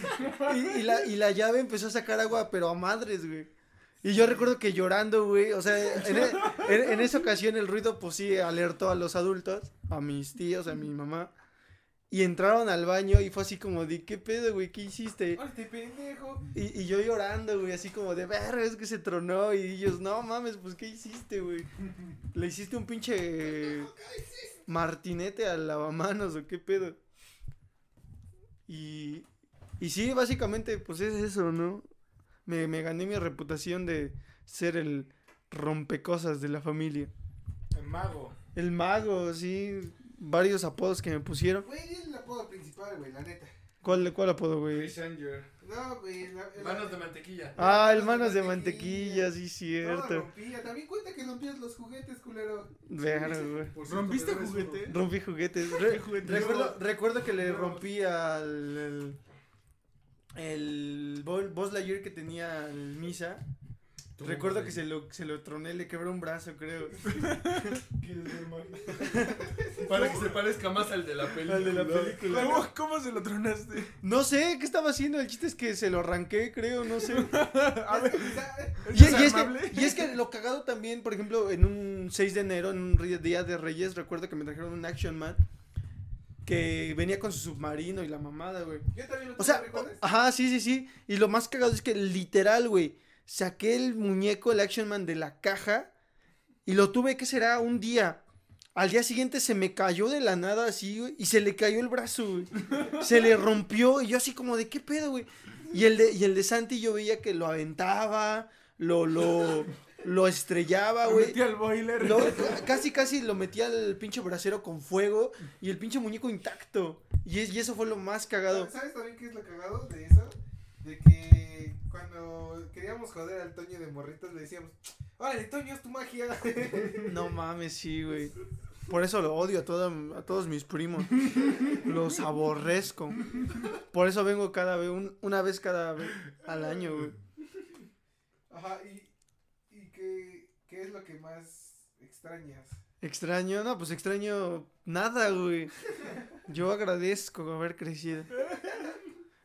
Y, y la, y la llave empezó a sacar agua, pero a madres, güey. Y yo recuerdo que llorando, güey, o sea, en, e- en- en esa ocasión el ruido, pues sí, alertó a los adultos, a mis tíos, a mi mamá. Y entraron al baño y fue así como de, ¿qué pedo, güey? ¿Qué hiciste? ¡Ay, pendejo! Y, y yo llorando, güey, así como de, verga, es que se tronó. Y ellos, no mames, pues, ¿qué hiciste, güey? ¿Le hiciste un pinche martinete al lavamanos o qué pedo? Y, y sí, básicamente, pues es eso, ¿no? Me, me gané mi reputación de ser el rompecosas de la familia. El mago. El mago, sí, varios apodos que me pusieron. Güey, es el apodo principal, güey, la neta. ¿Cuál, cuál apodo, güey? Chris Anger. No, güey. la- la- Manos de mantequilla. Ah, el manos de mantequilla, sí, No, cierto. rompía. También cuenta que rompías los juguetes, culero. Verga, güey. ¿Rompiste cierto, ves juguete? Rompí juguetes. Re- juguete? recuerdo, recuerdo que le rompí al. El, el Bo- Buzz Lightyear que tenía el Misa. Recuerdo que se lo, se lo troné, le quebró un brazo, creo. <laughs> <laughs> Para que se parezca más al de la película. Al de la película. ¿Cómo, cómo se lo tronaste? No sé qué estaba haciendo, el chiste es que se lo arranqué, creo, no sé. <laughs> A ver, Y, ¿es y es que, y es que lo cagado también, por ejemplo, en un 6 de enero, en un día de Reyes, recuerdo que me trajeron un Action Man que venía con su submarino y la mamada, güey. Yo también lo O sea, ajá, sí, sí, sí. Y lo más cagado es que literal, güey, saqué el muñeco, el Action Man de la caja y lo tuve, que será? Un día. Al día siguiente se me cayó de la nada así, güey, y se le cayó el brazo, güey. Se le rompió y yo así como de, ¿qué pedo, güey? Y el de, y el de Santi yo veía que lo aventaba, lo, lo, lo estrellaba, Lo güey. metí al boiler. Lo- casi, casi lo metía al pinche brasero con fuego y el pinche muñeco intacto. Y, es- y eso fue lo más cagado. ¿Sabes también qué es lo cagado de eso? De que cuando queríamos joder al Toño de morritos, le decíamos, órale, Toño, es tu magia. <laughs> No mames, sí, güey. Por eso lo odio a, todo- a todos mis primos. Los aborrezco. Por eso vengo cada vez, un- una vez cada vez al año, güey. Ajá, y, y qué, qué es lo que más extrañas. Extraño, no, pues extraño nada, güey. Yo agradezco haber crecido.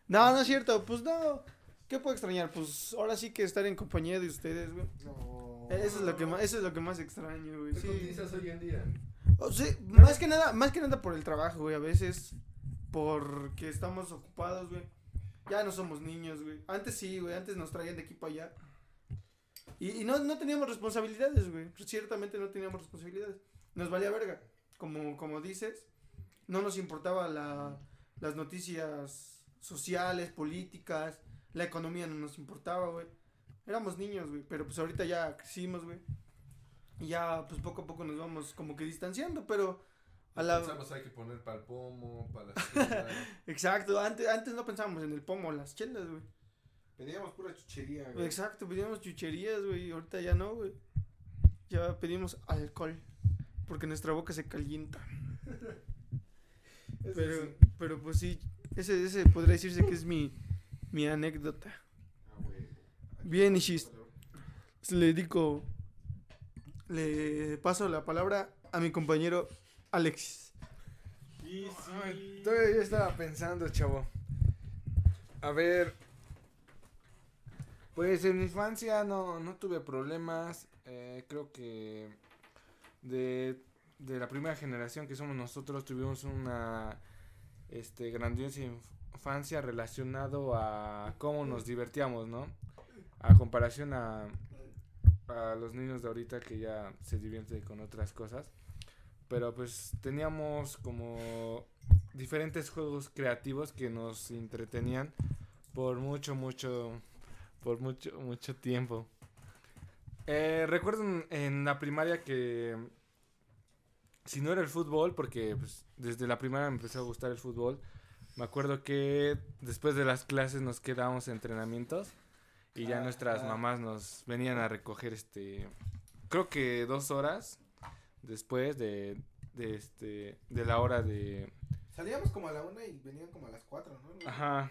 No, no es cierto, pues no. ¿Qué puedo extrañar? Pues ahora sí que estar en compañía de ustedes, güey. No. Eso es lo que más, eso es lo que más extraño, güey. ¿Qué Sí. utilizas hoy en día? O sea, más que nada, más que nada por el trabajo, güey. A veces porque estamos ocupados, güey. Ya no somos niños, güey. Antes sí, güey. Antes nos traían de aquí para allá. Y, y no, no teníamos responsabilidades, güey. Ciertamente no teníamos responsabilidades. Nos valía verga. Como, como dices, no nos importaba la, las noticias sociales, políticas, la economía no nos importaba, güey. Éramos niños, güey. Pero pues ahorita ya crecimos, güey. Y ya, pues poco a poco nos vamos como que distanciando, pero a la... Pensamos hay que poner para el pomo, para las. <laughs> Exacto, antes, antes no pensábamos en el pomo, las chelas, güey. Pedíamos pura chuchería, güey. Exacto, pedíamos chucherías, güey, y ahorita ya no, güey. Ya pedimos alcohol, porque nuestra boca se calienta. <laughs> Pero, sí. pero pues sí, ese, ese podría decirse que es mi, mi anécdota. Bien, Ishis. Le dedico, le paso la palabra a mi compañero Alexis. Ay, todavía yo estaba pensando, chavo. A ver. Pues en mi infancia no, no tuve problemas. eh, creo que de, de la primera generación que somos nosotros tuvimos una este grandiosa infancia relacionado a cómo nos divertíamos, ¿no? A comparación a, a los niños de ahorita que ya se divierten con otras cosas. Pero pues teníamos como diferentes juegos creativos que nos entretenían por mucho, mucho, por mucho, mucho tiempo. Eh, recuerdo en, la primaria que si no era el fútbol, porque pues, desde la primaria me empezó a gustar el fútbol, me acuerdo que después de las clases nos quedábamos en entrenamientos y ya Ah, nuestras ah. mamás nos venían a recoger este, creo que dos horas después de, de este, de la hora de, Salíamos como a la una y venían como a las cuatro, ¿no? Ajá.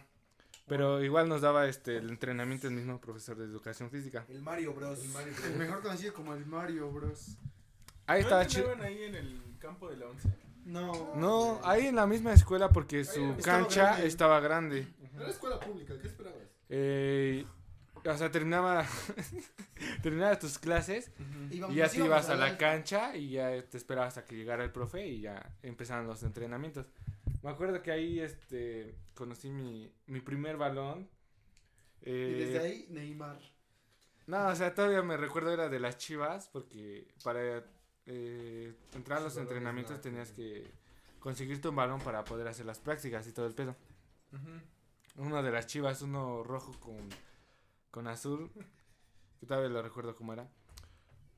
Pero igual nos daba este el entrenamiento el mismo profesor de educación física. El Mario Bros. El mejor conocido como el Mario Bros. Ahí ¿No estaba chido. ahí en el campo de la once? No. No, ahí en la misma escuela porque su Estaba cancha grande. estaba grande. Era escuela pública, ¿qué esperabas? Eh, o sea, terminaba <laughs> terminaba tus clases y ya te ibas a la alto. cancha y ya te esperabas hasta que llegara el profe y ya empezaban los entrenamientos. Me acuerdo que ahí este conocí mi, mi primer balón. Y Eh, desde ahí, Neymar. No, o sea, todavía me recuerdo era de las chivas porque para eh, entrar a los entrenamientos tenías que conseguirte un balón para poder hacer las prácticas y todo el pedo. Uno de las chivas, uno rojo con, con azul, que todavía lo recuerdo cómo era.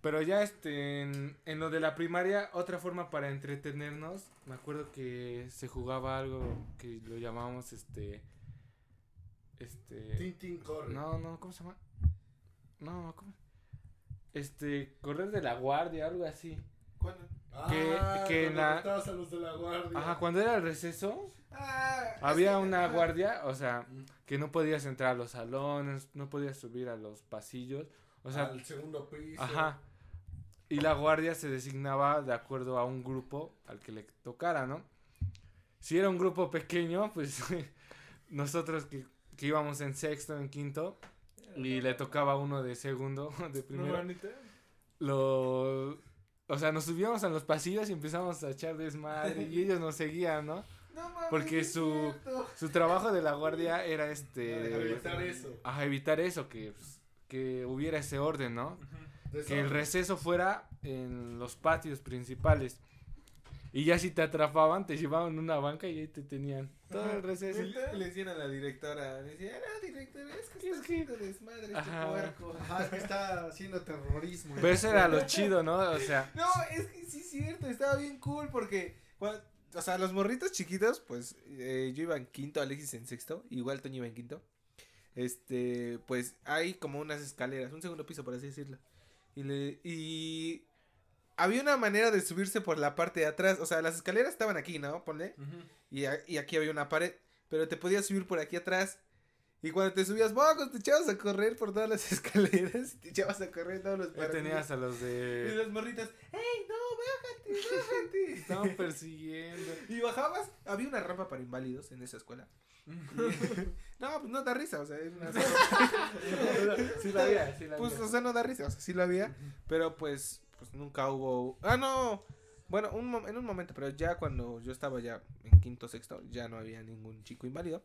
Pero ya este, en, en lo de la primaria, otra forma para entretenernos, me acuerdo que se jugaba algo que lo llamábamos este... Este... Tintin corre. No, no, ¿cómo se llama? No, ¿cómo? Este, correr de la guardia, algo así. ¿Cuándo? que- Ah, que en la- a los de la guardia. Ajá, cuando era el receso, Ah, había una guardia, o sea, que no podías entrar a los salones, no podías subir a los pasillos, o sea, al segundo piso. ajá. Y la guardia se designaba de acuerdo a un grupo al que le tocara, ¿no? Si era un grupo pequeño, pues <laughs> nosotros que, que íbamos en sexto, en quinto, y le tocaba uno de segundo, <laughs> de primero, Normalmente. lo... O sea, nos subíamos a los pasillos y empezamos a echar desmadre y ellos nos seguían, ¿no? <laughs> No mames, Porque su-. Su trabajo de la guardia era este... Evitar eso. Ajá, evitar eso, que, pues, que hubiera ese orden, ¿no? Que el receso fuera en los patios principales. Y ya si te atrapaban, te llevaban una banca y ahí te tenían todo el receso. Y le decían a la directora, le decían, ah, directora, es que Es que- desmadre este Ajá. puerco. Ajá, es que está haciendo terrorismo. Pero eso era lo chido, ¿no? O sea, <laughs> No, es que sí es cierto, estaba bien cool porque, o sea, los morritos chiquitos, pues eh, yo iba en quinto, Alexis en sexto, igual Toño iba en quinto. este, pues hay como unas escaleras, un segundo piso por así decirlo. Y le y había una manera de subirse por la parte de atrás, o sea, las escaleras estaban aquí, ¿no? Ponle. Y, a- y aquí había una pared, pero te podías subir por aquí atrás. Y cuando te subías, ¡bocos! Te echabas a correr por todas las <laughs> escaleras y te echabas a correr todos los Ya paracaídas. tenías a los Y de... las morritas, ¡Ey, no, bájate, <laughs> bájate! Estaban persiguiendo. <laughs> y bajabas, había una rampa para inválidos en esa escuela. no, pues no da risa, o sea, era una- Sí la había, sí la pues, había. o sea, no da risa, o sea, sí lo había, pero pues, pues nunca hubo, ah, no, bueno, un, en un momento, pero ya cuando yo estaba ya en quinto, sexto, ya no había ningún chico inválido,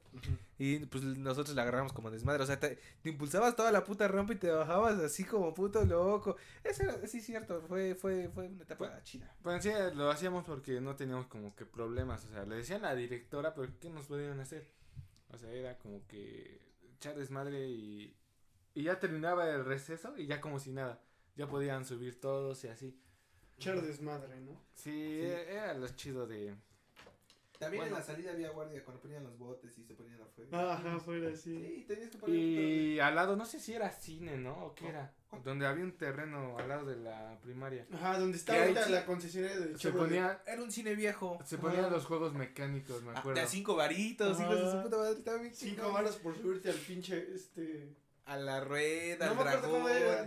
y pues nosotros la agarramos como desmadre, o sea, te, te impulsabas toda la puta rampa y te bajabas así como puto loco, eso era, sí, cierto, fue, fue, fue una etapa chida. Pues sí, lo hacíamos porque no teníamos como que problemas, o sea, le decían a la directora, pero ¿qué nos podían hacer? O sea, era como que echar desmadre y, y ya terminaba el receso y ya como si nada, ya podían subir todos y así. Echar desmadre, ¿no? Sí, era lo chido de... También Bueno. en la salida había guardia cuando ponían los botes y se ponían afuera. Ajá, fuera así. Sí, tenías que poner. Y al lado, no sé si era cine, ¿no? ¿O qué era? Donde había un terreno al lado de la primaria. Ajá, donde ahí ahorita sí- la concesionaria de Se ponía, Era un cine viejo. se ponían los juegos mecánicos, me Ah, acuerdo. De a cinco varitos, hijos de su puta madre, estaba bien Cinco varas por subirte al pinche, este... A la rueda, No al me acuerdo dragón.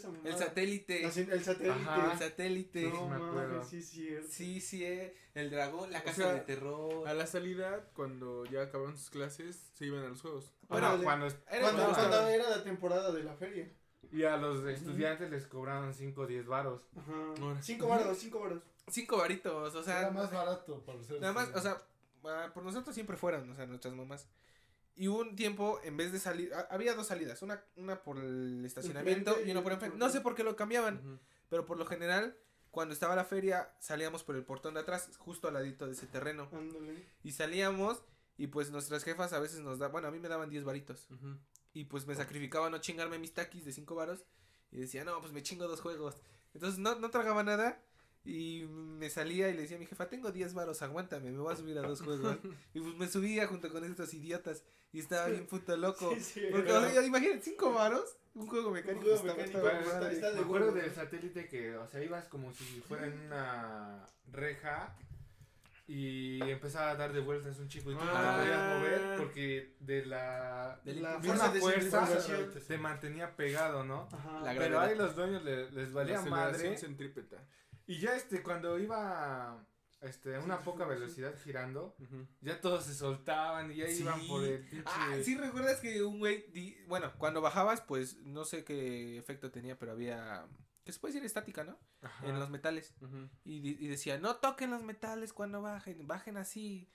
Cómo era, no me acuerdo cómo era esa mamada. El satélite. La el satélite. Ajá. El satélite. No, me acuerdo. mames, sí, es cierto. Sí, sí, eh, el dragón, la O casa sea, de terror. A la salida, cuando ya acabaron sus clases, se iban a los juegos. Bueno, Órale. cuando, Era Cuando, cuando- cuando era la temporada de la feria. y a los estudiantes les cobraban 5 o 10 varos. Ajá. Ahora. Cinco varos, cinco varos. Cinco varitos, o sea. Era más barato para ser. Nada más, o sea, ah, por nosotros siempre fueron, o sea, nuestras mamás. Y hubo un tiempo, en vez de salir, había dos salidas, una, una por el estacionamiento y una por enfrente. No sé por qué lo cambiaban, pero por lo general, cuando estaba la feria, salíamos por el portón de atrás, justo al ladito de ese terreno. Ándale. Y salíamos y pues nuestras jefas a veces nos daban, bueno, a mí me daban 10 varitos. Y pues me sacrificaba no chingarme mis taquis de 5 varos. Y decía, no, pues me chingo dos juegos. Entonces no, no tragaba nada. Y me salía y le decía a mi jefa, tengo 10 varos, aguántame, me voy a subir a dos juegos. <laughs> y pues me subía junto con estos idiotas. Y estaba bien puto loco. Sí, sí. Porque, o sea, imagínate, 5 varos, un juego mecánico. juego estaba mecánico, toda está- está de Me acuerdo del satélite que, o sea, ibas como si fuera en una reja y empezaba a dar de vueltas un chico y tú no Ah. te podías mover porque de la, De La la fuerza de fuerza te mantenía pegado, ¿no? Ajá. Pero ahí los dueños le- les valía madre centrípeta. Y ya este cuando iba este a una poca velocidad girando ya todos se soltaban y ya iban por el pinche Ah, sí, recuerdas que un güey, di- bueno, cuando bajabas, pues no sé qué efecto tenía, pero había, que se puede decir estática, ¿no? Ajá. En los metales. Y, y decía, no toquen los metales cuando bajen, bajen así.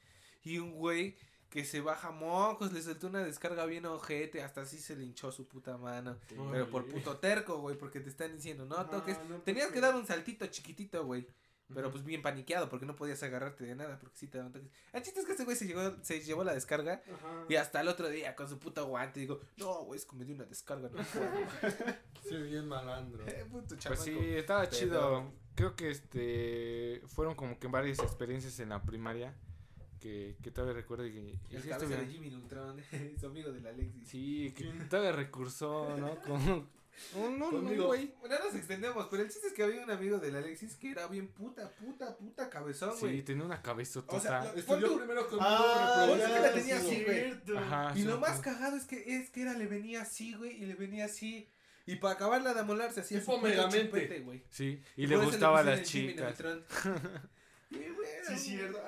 Y un güey que se baja mocos, le soltó una descarga bien ojete, hasta así se le hinchó su puta mano. Pero por puto terco, güey, porque te están diciendo, no Ajá, toques. no Tenías que dar un saltito chiquitito, güey. Pero pues bien paniqueado, porque no podías agarrarte de nada, porque sí te daban toques. El chiste es que ese güey se, llegó, se llevó la descarga. Ajá. Y hasta el otro día con su puto guante digo, no, güey, es que me dio una descarga, no puedo. <laughs> Sí, bien malandro. Eh, puto Pues sí, estaba Pero- chido. Creo que este fueron como que varias experiencias en la primaria que, que todavía recuerdo y, y El sí cabeza estuvieron- de Jimmy Neutron, <laughs> su amigo de la Alexis. Sí, que todavía recursó, ¿no? Con un, un- un Conmigo. güey. Bueno, no nos extendemos, pero el chiste es que había un amigo de la Alexis que era bien puta, puta, puta cabezón, Sí, güey. tenía una cabezota. O sea, Estudió tú- primero conmigo. Ah, que la tenía sí, así, güey. Ajá, y sí, lo más cagado es que es que era le venía así, güey, y le venía así. Y para acabarla de amolar se hacía su güey. Sí, y, <laughs> Y le por eso gustaba a pusieron las chicas. Neutron. Y, güey, era Sí, cierto.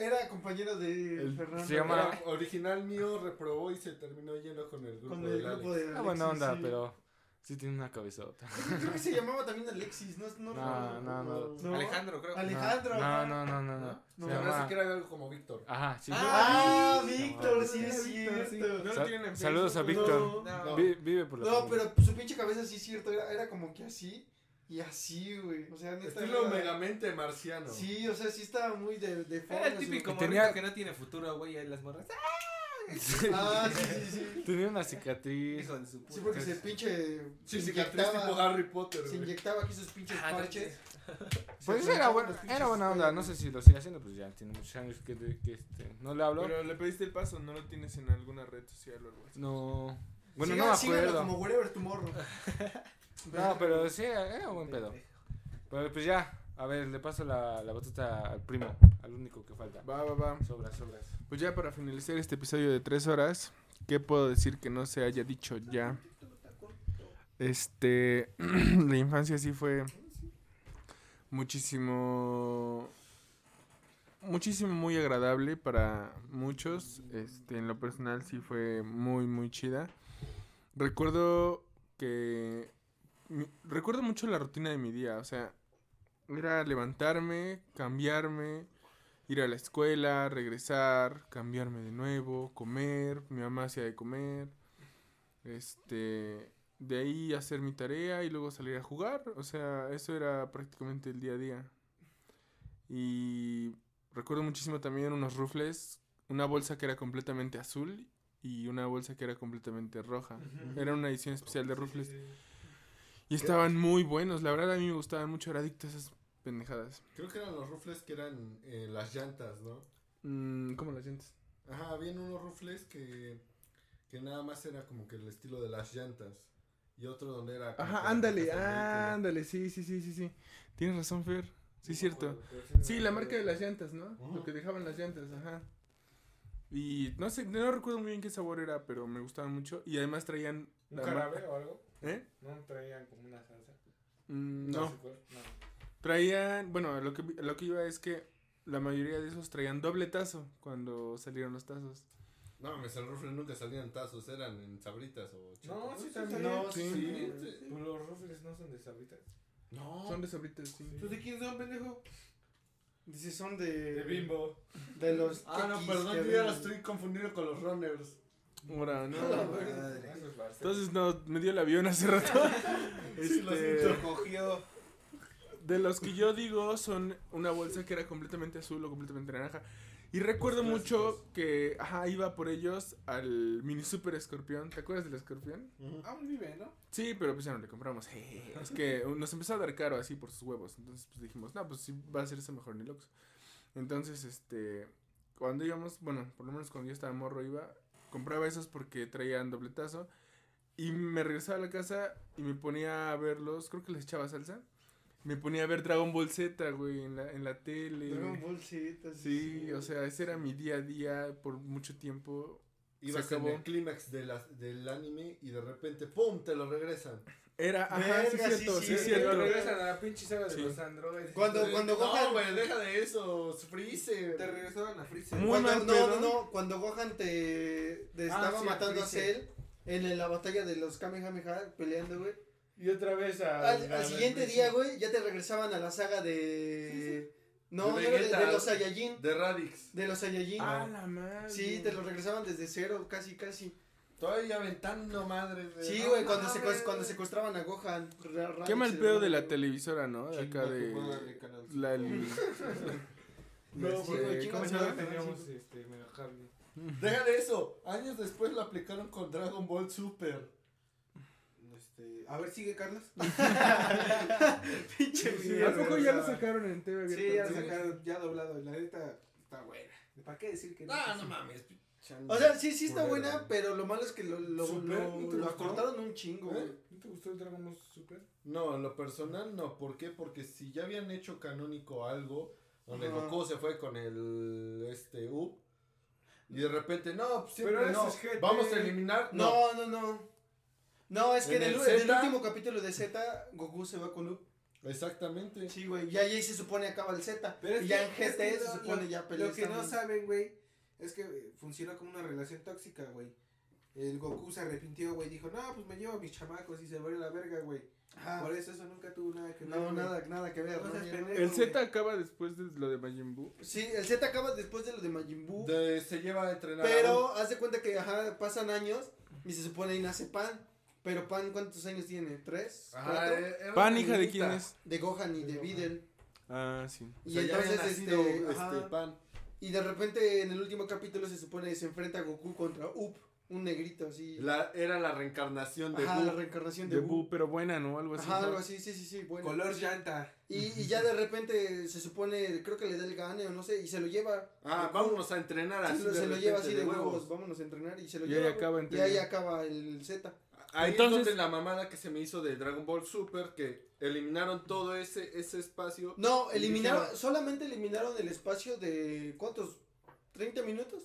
Era compañero de El- Fernando. se llama- Era original mío reprobó y se terminó yendo con el grupo Con grupo de Ah, buena Alexis, onda, sí. pero sí tiene una cabezota. Creo que se llamaba también Alexis, no, no, No, no, no. Alejandro, creo. Alejandro. No, no, no, no, no. No, Se Se llama... que era algo como Víctor. Ajá, sí. Ah, Sí, Víctor, sí, es cierto. No Sa- lo tienen en Saludos a Víctor. No, No. Vi- vive por la No, pero su pinche cabeza sí es cierto, era, era como que así y así, güey. O sea, neta. Estilo era- megamente marciano. Sí, o sea, sí estaba muy de, de Era el típico morrito tenía- que no tiene futuro, güey, ahí las morras. Ah, sí, sí, sí. Tenía una cicatriz. Hijo de su puta. Sí, porque se pinche. Sí, se cicatriz tipo Harry Potter, se güey. inyectaba aquí sus pinches Ah, no, parches. Pues Se era, pinches era buena onda, no sé si lo sigue haciendo, pues ya tiene muchos años que, que, este, no le hablo. Pero le pediste el paso, no lo tienes en alguna red social o algo así. No, bueno, Siga- no me acuerdo. como Wherever Tomorrow. <laughs> No, pero sí, era buen pedo. Pero pues ya, a ver, le paso la, la batuta al primo, al único que falta. Va, va, va. Sobras, sobras. Pues ya para finalizar este episodio de tres horas, ¿qué puedo decir que no se haya dicho ya? Este, <clears throat> la infancia sí fue muchísimo, muchísimo muy agradable para muchos. Este, en lo personal sí fue muy, muy chida. Recuerdo que, recuerdo mucho la rutina de mi día, o sea, era levantarme, cambiarme, ir a la escuela, regresar, cambiarme de nuevo, comer, mi mamá hacía de comer, este, de ahí hacer mi tarea y luego salir a jugar, o sea, eso era prácticamente el día a día. Y recuerdo muchísimo también unos rufles, una bolsa que era completamente azul y una bolsa que era completamente roja. Era una edición especial de rufles. Y estaban muy buenos, la verdad a mí me gustaban mucho, era adicto a esas pendejadas. Creo que eran los rufles que eran eh, las llantas, ¿no? Mm, ¿Cómo las sientes? Ajá, habían unos rufles que, que nada más era como que el estilo de las llantas. Y otro donde era... Ajá, ándale, ándale, sí, sí, sí, sí, sí. Tienes razón, Fer. Sí, es cierto. Sí, la marca de las llantas, ¿no? Lo que dejaban las llantas, ajá. Y no sé, no recuerdo muy bien qué sabor era, pero me gustaban mucho. Y además traían... ¿Un la jarabe marca- o algo? ¿Eh? ¿No traían como una salsa? Mm, No. Traían... Bueno, lo que, lo que iba es que la mayoría de esos traían doble tazo cuando salieron los tazos. No, mames, el rufle nunca salían tazos, eran en sabritas o... No, sí, también. No, sí. Sí, sí. los rufles no son de sabritas. No. Son de sabritas, sí. ¿Pues de quién son, pendejo? Dice, son de. De bimbo. De los. Ah, no, perdón, yo ya la estoy confundiendo con los runners. Ahora, no. <laughs> Entonces no, me dio el avión hace rato. <laughs> Sí, lo Este, cogió. De los que yo digo son una bolsa que era completamente azul o completamente naranja. Y recuerdo mucho que ajá, iba por ellos al mini super escorpión. ¿Te acuerdas del escorpión? Aún vive, ¿no? Sí, pero pues ya no le compramos. <laughs> Es que nos empezó a dar caro así por sus huevos. Entonces pues dijimos, no, pues sí va a hacerse mejor en el Oxxo. Entonces, este, cuando íbamos, bueno, por lo menos cuando yo estaba morro iba, compraba esos porque traían dobletazo. Y me regresaba a la casa y me ponía a verlos, creo que les echaba salsa. Me ponía a ver Dragon Ball Z, güey, en la, en la tele. Dragon Ball Z, Sí, o sea, ese era mi día a día por mucho tiempo. Ibas en acabó. el clímax de del anime y de repente, ¡pum! te lo regresan. Era, ajá, sí Verga, es sí, cierto, sí, sí, es sí, cierto. Regresan a la pinche saga de Sí. los androides. Cuando- cuando no, Gohan- güey, deja de eso, Freezer. Te regresaban a Freezer. Muy Cuando, mal no, no, no, cuando Gohan te, te estaba sí, matando a. Cell en la batalla de los Kamehameha peleando, güey. Y otra vez a. Al, al siguiente día, güey, ya te regresaban a la saga de... No, De no era de, Vegeta. de los Saiyajin. De Radix. De los Saiyajin. Ah, la madre. sí, te los regresaban desde cero, casi, casi. Todavía aventando madre. güey. Sí, güey, cuando, secue- cuando secuestraban a Gohan. Qué mal se pedo de la televisora, ¿no? De acá de. La, No, Este, güey, ¿cómo chinga se madre, teníamos este, mega cable. Deja de eso. Años después lo aplicaron con Dragon Ball Super. Este, a ver, sigue Carlos. <laughs> Pinche Sí, video, ¿A poco ya lo sacaron en TV abierta? Sí, ya Sí. sacaron, ya doblado. La neta está buena. ¿Para qué decir que no? Ah, no mames. O sea, sí, sí está buena, pero lo malo es que lo, lo, ¿Super? lo, ¿No lo acortaron un chingo, güey. ¿Eh? ¿No te gustó el Dragon Ball Super? No, en lo personal no. ¿Por qué? Porque si ya habían hecho canónico algo, donde. Goku se fue con el este U y de repente, no, pues siempre Pero no. es GT. Vamos a eliminar. No. No, no, no. No, es que en, En el, último capítulo de Z, Goku se va con Up. Exactamente. Sí, güey. Ya ahí se supone acaba el Z. Pero y ya en GT se supone lo- ya pelea. Lo que no saben, güey, es que eh, funciona como una relación tóxica, güey. El Goku se arrepintió, güey. Dijo, no, pues me llevo a mis chamacos y se a la verga, güey. Por eso eso nunca tuvo nada que ver. No, güey. nada, nada que ver. No. El Z acaba después de lo de Majin Buu. Sí, el Z acaba después de lo de Majin Buu. De- se lleva a entrenar. Pero haz de cuenta que ajá, pasan años y se supone ahí nace Pan. Pero Pan, ¿cuántos años tiene? ¿Tres? Ajá, eh, Pan, hija de quién es. De Gohan y de Videl. Ah, sí. O Y sea, entonces, nacido, este, este. Pan. Y de repente en el último capítulo se supone que se enfrenta Goku contra Up. Un negrito así. La, era la reencarnación de Ajá, Boo. la reencarnación de, De Boo. Bu, pero buena, ¿no? Algo así. Ajá, algo así, sí, sí, sí, bueno. Color llanta. Y, y ya de repente se supone, creo que le da el gane o no sé, y se lo lleva. Ah, vámonos a entrenar Se así. lo, de se lo lleva así de huevos. vámonos a entrenar y se lo Y ahí lleva. güey. acaba y ahí acaba el Z. Ahí Entonces- es donde la mamada que se me hizo de Dragon Ball Super, que eliminaron todo ese, ese espacio. No, eliminaron, dijeron- solamente eliminaron el espacio de, ¿cuántos? ¿30 minutos?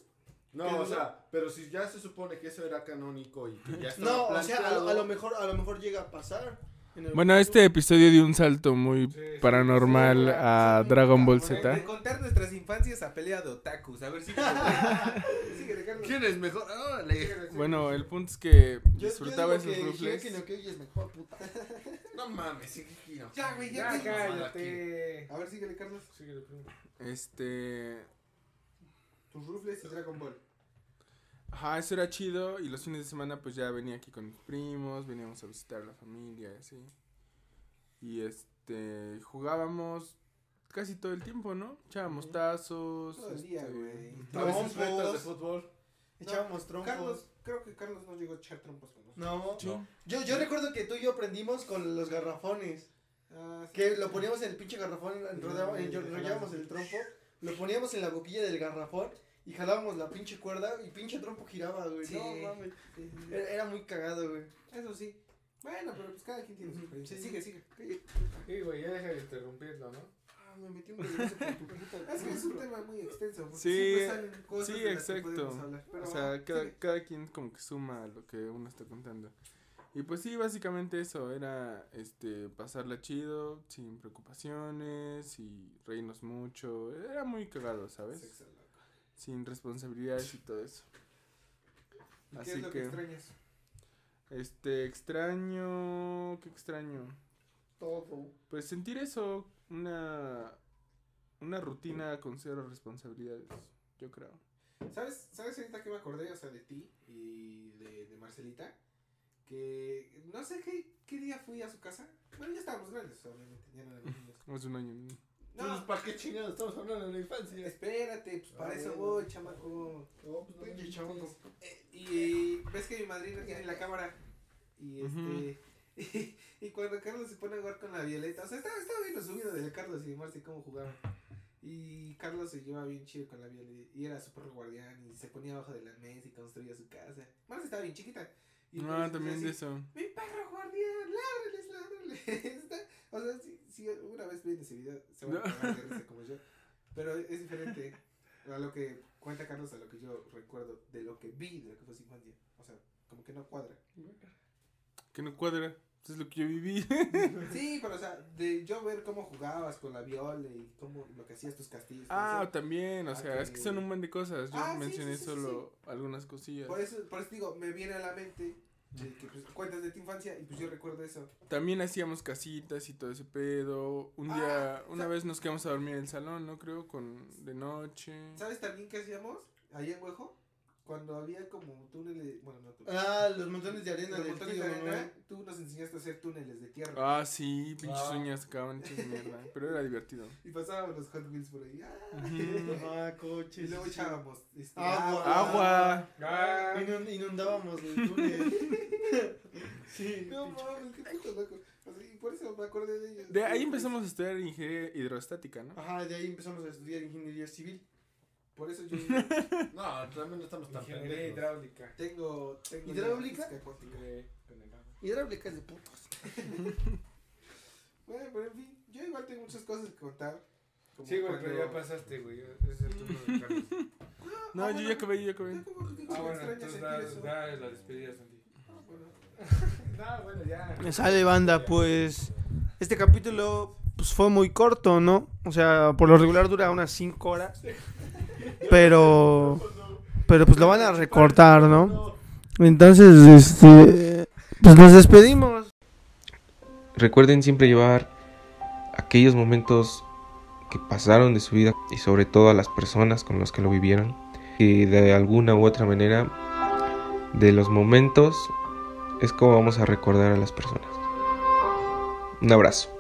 No, ¿Qué o sea, pero si ya se supone que eso era canónico y que ya estaba No, o sea, a lo, a lo mejor, a lo mejor llega a pasar. Bueno, futuro. este episodio dio un salto muy Sí, sí, paranormal sí, a sí, Dragon Ball Z. de contar nuestras infancias a pelea de otakus. A ver si. <laughs> ¿Quién es mejor? Síguele, Bueno, el punto es que Yo- disfrutaba yo esos que rufles. Shingeki no Kyojin es mejor, puta. <laughs> No mames, sí, sí, no. Ya, güey, ya. Ya, cállate. A ver, síguele, Carlos. Síguele, primo. Este. Tus rufles y Dragon Ball. Ajá, eso era chido. Y los fines de semana, pues ya venía aquí con mis primos. Veníamos a visitar a la familia y así. Y este. Jugábamos casi todo el tiempo, ¿no? Echábamos tazos. Todo el día, este, güey. Veces Trompos. de fútbol. Echábamos trompos. Carlos, creo que Carlos no llegó a echar trompos con. No. Sí. Yo, yo recuerdo que tú y yo aprendimos con los garrafones. Ah, sí. Que lo poníamos en el pinche garrafón, enrollábamos el trompo, lo poníamos en la boquilla del garrafón y jalábamos la pinche cuerda y pinche trompo giraba, güey. Sí. No mames. Era, era muy cagado, güey. Eso sí. Bueno, pero pues cada quien tiene su experiencia. Sí. Sigue, sigue. Sí, güey, ya deja de interrumpirlo, ¿no? Me metí un tu puta. <laughs> Es que es un tema muy extenso. porque Sí, siempre salen cosas sí, de las que exacto. podemos hablar, pero, O sea, cada, sigue. cada quien como que suma a lo que uno está contando. Y pues sí, básicamente eso, era este pasarla chido, sin preocupaciones y reírnos mucho. Era muy cagado, ¿sabes? Sexo. Sin responsabilidades y todo eso. ¿Y ¿Qué Así es lo que, que- extrañas? Este, extraño, qué extraño. Todo. Pues sentir eso, una una rutina con cero responsabilidades, yo creo. ¿Sabes, ¿Sabes ahorita que me acordé? O sea, de ti y de, de Marcelita. Que no sé qué, qué día fui a su casa. Bueno, ya estábamos grandes, obviamente. Ya no éramos niños. <laughs> Hace un año. Entonces, No, ¿para qué chingados estamos hablando de la infancia? espérate, pues para Ah, eso bueno. voy, chamaco. No, pues no, pinche chamaco. Eh, y ves que mi madrina tiene la cámara. Y este. Y, <laughs> y cuando Carlos se pone a jugar con la Violeta, o sea, estaba, estaba viendo su video de Carlos y Marce cómo jugaban. Y Carlos se llevaba bien chido con la Violeta. Y era su perro guardián. Y se ponía abajo de la mesa y construía su casa. Marce estaba bien chiquita. Y Ah, también así, de eso. Mi perro guardián, ládrales. <laughs> Está- o sea, si, si una vez ven ese video, se van a de risa como yo. <laughs> Pero es diferente a lo que cuenta Carlos, a lo que yo recuerdo de lo que vi de lo que fue su infancia. O sea, como que no cuadra. Que no cuadra. Eso es lo que yo viví. <laughs> Sí, <laughs> pero o sea, de yo ver cómo jugabas con la viola y cómo lo que hacías tus castillos. Ah, eso. también, o Ah, sea, es que que- son un buen de cosas. Yo Ah, sí, mencioné sí, sí, solo algunas cosillas. Por eso, por eso digo, me viene a la mente de que pues, cuentas de tu infancia y pues yo recuerdo eso. También hacíamos casitas y todo ese pedo. Un Ah, día, una sa- vez nos quedamos a dormir en el salón, ¿no? Creo, con de noche. ¿Sabes también qué hacíamos? Allá en Huejo, cuando había como túneles, bueno, no túneles. Ah, los montones de arena Los del montones tío de arena, Manuel. tú nos enseñaste a hacer túneles de tierra. Ah, sí, pinches Ah. uñas hechas mierda. Pero era divertido. Y pasábamos los Hot Wheels por ahí. ¡ah! Ah, coches. Y luego echábamos este, Agua. Agua. Ah, Inun- Inundábamos el túnel. <laughs> sí. No mames, qué puto loco. Y por eso me acordé de ellos. De ahí empezamos a estudiar ingeniería hidrostática, ¿no? Ajá, de ahí empezamos a estudiar ingeniería civil. Por eso yo <laughs> No, también no estamos tan ingeniería pendejos. hidráulica. tengo. tengo ¿Hidráulica? Hidráulica es de putos. <laughs> Bueno, pero en fin, yo igual tengo muchas cosas que contar. como Sí, güey, pero ya pasaste, güey. Es el turno de <laughs> Carlos. No, Ah, yo bueno, ya acabé, yo ya acabé. ya como que Ah, bueno, entonces sentir da, eso. da la despedida, Santi. Ah, bueno. No, bueno, ya. Me sale banda, pues este capítulo pues fue muy corto, ¿no? O sea, por lo regular dura unas 5 horas. Pero pero pues lo van a recortar, ¿no? Entonces, este pues nos despedimos. Recuerden siempre llevar aquellos momentos que pasaron de su vida y sobre todo a las personas con las que lo vivieron. Y de alguna u otra manera, de los momentos es como vamos a recordar a las personas. Un abrazo.